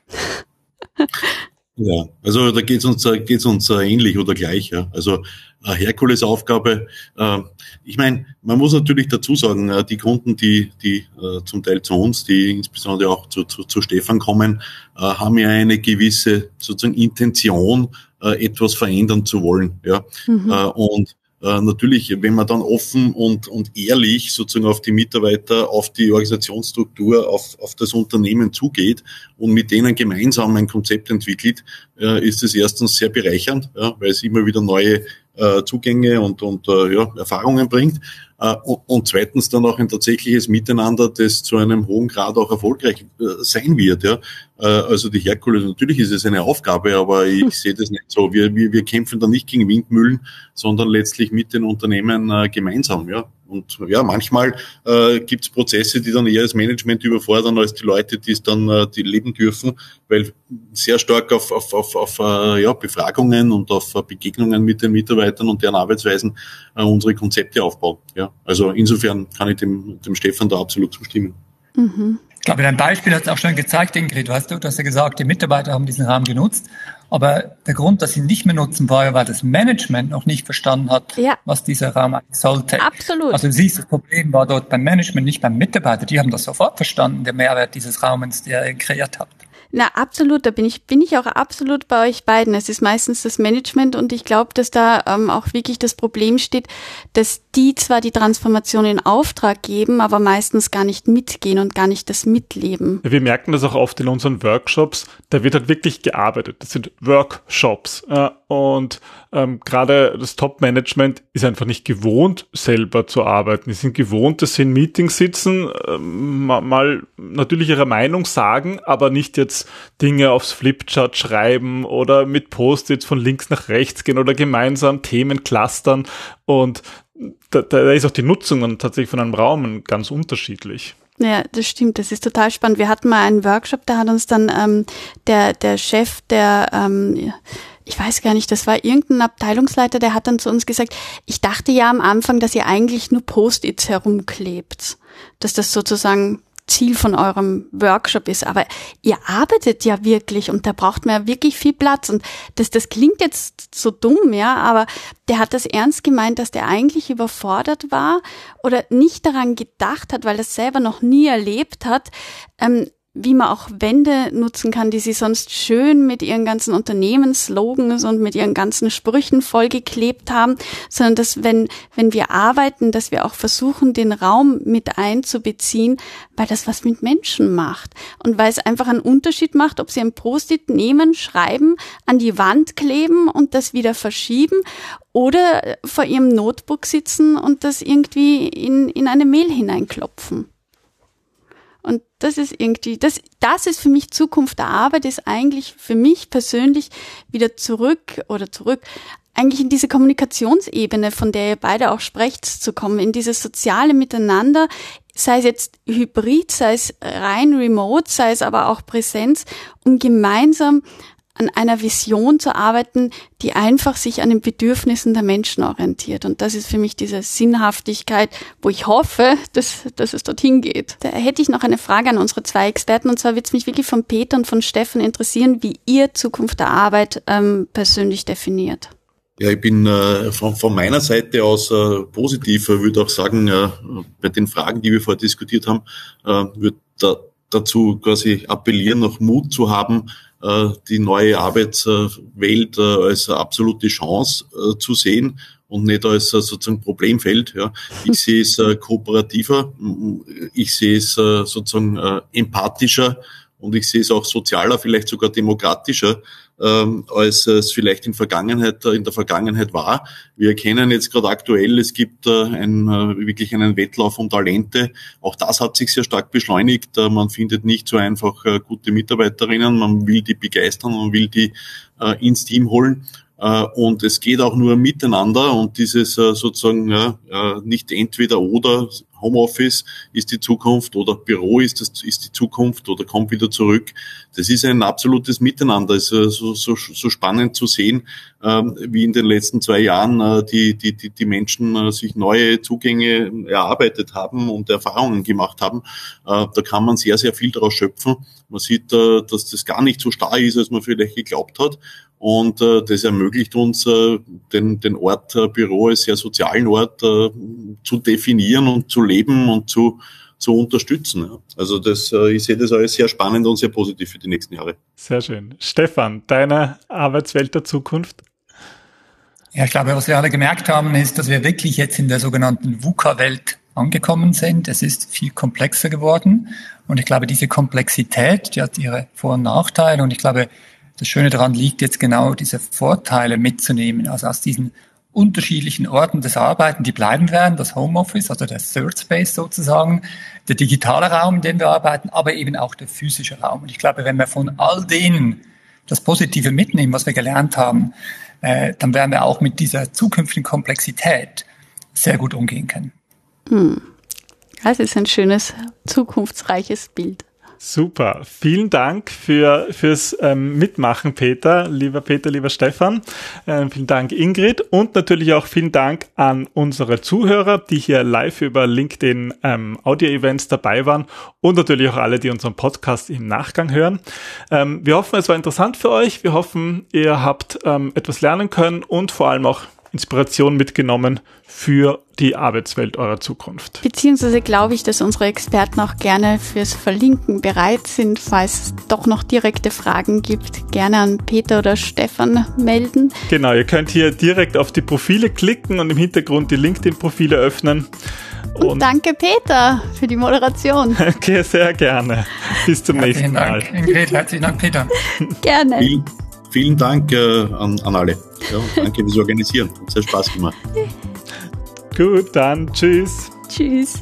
Ja, also da geht's uns, geht's uns ähnlich oder gleich. Ja. Also äh, Herkulesaufgabe. Äh, ich meine, man muss natürlich dazu sagen, äh, die Kunden, die, die äh, zum Teil zu uns, die insbesondere auch zu, zu, zu Stefan kommen, äh, haben ja eine gewisse sozusagen Intention, äh, etwas verändern zu wollen. Ja. Mhm. und äh, natürlich, wenn man dann offen und, und ehrlich sozusagen auf die Mitarbeiter, auf die Organisationsstruktur, auf, auf das Unternehmen zugeht und mit denen gemeinsam ein Konzept entwickelt, äh, ist es erstens sehr bereichernd, ja, weil es immer wieder neue äh, Zugänge und, und äh, ja, Erfahrungen bringt. Äh, und, und zweitens dann auch ein tatsächliches Miteinander, das zu einem hohen Grad auch erfolgreich äh, sein wird. Ja. Äh, also die Herkules, natürlich ist es eine Aufgabe, aber ich hm. sehe das nicht so. Wir, wir, wir kämpfen da nicht gegen Windmühlen, sondern letztlich mit den Unternehmen gemeinsam. Ja. Und ja, manchmal äh, gibt es Prozesse, die dann eher das Management überfordern als die Leute, die es dann äh, die leben dürfen, weil sehr stark auf, auf, auf, auf äh, ja, Befragungen und auf äh, Begegnungen mit den Mitarbeitern und deren Arbeitsweisen äh, unsere Konzepte aufbauen. Ja. Also insofern kann ich dem, dem Stefan da absolut zustimmen. Mhm. Ich glaube, dein Beispiel hat es auch schon gezeigt, Ingrid, weißt du, du hast ja gesagt, die Mitarbeiter haben diesen Rahmen genutzt. Aber der Grund, dass sie nicht mehr nutzen, war ja, weil das Management noch nicht verstanden hat, ja. was dieser Raum eigentlich sollte. Absolut. Also du siehst, das Problem war dort beim Management, nicht beim Mitarbeiter. Die haben das sofort verstanden, der Mehrwert dieses Raumens, der ihr kreiert habt. Na, absolut, da bin ich, bin ich auch absolut bei euch beiden. Es ist meistens das Management und ich glaube, dass da ähm, auch wirklich das Problem steht, dass die zwar die Transformation in Auftrag geben, aber meistens gar nicht mitgehen und gar nicht das mitleben. Wir merken das auch oft in unseren Workshops, da wird halt wirklich gearbeitet. Das sind Workshops. Äh, und ähm, gerade das Top-Management ist einfach nicht gewohnt, selber zu arbeiten. Die sind gewohnt, dass sie in Meetings sitzen, ähm, mal natürlich ihre Meinung sagen, aber nicht jetzt Dinge aufs Flipchart schreiben oder mit Post-its von links nach rechts gehen oder gemeinsam Themen clustern. Und da, da ist auch die Nutzung dann tatsächlich von einem Raum ganz unterschiedlich. Ja, das stimmt. Das ist total spannend. Wir hatten mal einen Workshop, da hat uns dann ähm, der der Chef der ähm, ich weiß gar nicht, das war irgendein Abteilungsleiter, der hat dann zu uns gesagt, ich dachte ja am Anfang, dass ihr eigentlich nur Post-its herumklebt, dass das sozusagen Ziel von eurem Workshop ist. Aber ihr arbeitet ja wirklich und da braucht man ja wirklich viel Platz. Und das, das klingt jetzt so dumm, ja, aber der hat das ernst gemeint, dass der eigentlich überfordert war oder nicht daran gedacht hat, weil er selber noch nie erlebt hat, ähm, wie man auch Wände nutzen kann, die sie sonst schön mit ihren ganzen Unternehmensslogans und mit ihren ganzen Sprüchen vollgeklebt haben, sondern dass wenn, wenn wir arbeiten, dass wir auch versuchen, den Raum mit einzubeziehen, weil das was mit Menschen macht und weil es einfach einen Unterschied macht, ob sie ein Post-it nehmen, schreiben, an die Wand kleben und das wieder verschieben oder vor ihrem Notebook sitzen und das irgendwie in, in eine Mail hineinklopfen. Und das ist irgendwie, das, das ist für mich Zukunft der Arbeit, ist eigentlich für mich persönlich wieder zurück oder zurück, eigentlich in diese Kommunikationsebene, von der ihr beide auch sprecht, zu kommen, in dieses soziale Miteinander, sei es jetzt hybrid, sei es rein remote, sei es aber auch Präsenz, um gemeinsam an einer Vision zu arbeiten, die einfach sich an den Bedürfnissen der Menschen orientiert. Und das ist für mich diese Sinnhaftigkeit, wo ich hoffe, dass, dass es dorthin geht. Da hätte ich noch eine Frage an unsere zwei Experten. Und zwar wird es mich wirklich von Peter und von Steffen interessieren, wie ihr Zukunft der Arbeit ähm, persönlich definiert. Ja, ich bin äh, von, von meiner Seite aus äh, positiv, würde auch sagen, äh, bei den Fragen, die wir vorher diskutiert haben, äh, wird der dazu quasi appellieren, noch Mut zu haben, die neue Arbeitswelt äh, als absolute Chance äh, zu sehen und nicht als sozusagen Problemfeld. Ja. Ich sehe es kooperativer, ich sehe es sozusagen empathischer und ich sehe es auch sozialer, vielleicht sogar demokratischer, ähm, als es vielleicht in, Vergangenheit, in der Vergangenheit war. Wir erkennen jetzt gerade aktuell, es gibt äh, ein, äh, wirklich einen Wettlauf um Talente. Auch das hat sich sehr stark beschleunigt. Äh, man findet nicht so einfach äh, gute Mitarbeiterinnen, man will die begeistern, man will die äh, ins Team holen. Äh, und es geht auch nur miteinander und dieses äh, sozusagen äh, nicht entweder oder Homeoffice ist die Zukunft oder Büro ist, das, ist die Zukunft oder kommt wieder zurück. Das ist ein absolutes Miteinander. Es ist so, so, so spannend zu sehen, ähm, wie in den letzten zwei Jahren die, die, die, die Menschen sich neue Zugänge erarbeitet haben und Erfahrungen gemacht haben. Da kann man sehr, sehr viel daraus schöpfen. Man sieht, dass das gar nicht so starr ist, als man vielleicht geglaubt hat. Und äh, das ermöglicht uns, äh, den, den Ort äh, Büro als sehr sozialen Ort äh, zu definieren und zu leben und zu, zu unterstützen. Ja. Also das, äh, ich sehe das alles sehr spannend und sehr positiv für die nächsten Jahre. Sehr schön. Stefan, deine Arbeitswelt der Zukunft? Ja, ich glaube, was wir alle gemerkt haben, ist, dass wir wirklich jetzt in der sogenannten VUCA-Welt angekommen sind. Es ist viel komplexer geworden. Und ich glaube, diese Komplexität, die hat ihre Vor- und Nachteile. Und ich glaube, das Schöne daran liegt jetzt genau diese Vorteile mitzunehmen, also aus diesen unterschiedlichen Orten des Arbeiten, die bleiben werden, das Homeoffice, also der Third Space sozusagen, der digitale Raum, in dem wir arbeiten, aber eben auch der physische Raum. Und ich glaube, wenn wir von all denen das Positive mitnehmen, was wir gelernt haben, äh, dann werden wir auch mit dieser zukünftigen Komplexität sehr gut umgehen können. Hm. Das ist ein schönes, zukunftsreiches Bild. Super. Vielen Dank für, fürs ähm, Mitmachen, Peter. Lieber Peter, lieber Stefan. Ähm, vielen Dank, Ingrid. Und natürlich auch vielen Dank an unsere Zuhörer, die hier live über LinkedIn ähm, Audio-Events dabei waren und natürlich auch alle, die unseren Podcast im Nachgang hören. Ähm, wir hoffen, es war interessant für euch. Wir hoffen, ihr habt ähm, etwas lernen können und vor allem auch Inspiration mitgenommen für die Arbeitswelt eurer Zukunft. Beziehungsweise glaube ich, dass unsere Experten auch gerne fürs Verlinken bereit sind, falls es doch noch direkte Fragen gibt, gerne an Peter oder Stefan melden. Genau, ihr könnt hier direkt auf die Profile klicken und im Hintergrund die LinkedIn-Profile öffnen. Und, und, danke Peter für die Moderation. Okay, sehr gerne. Bis zum herzlichen nächsten Mal. Dank, Ingrid, herzlichen Dank, Peter. gerne. Vielen, Dank äh, an, an alle. Ja, danke fürs Organisieren. Hat sehr Spaß gemacht. Gut, dann tschüss. Tschüss.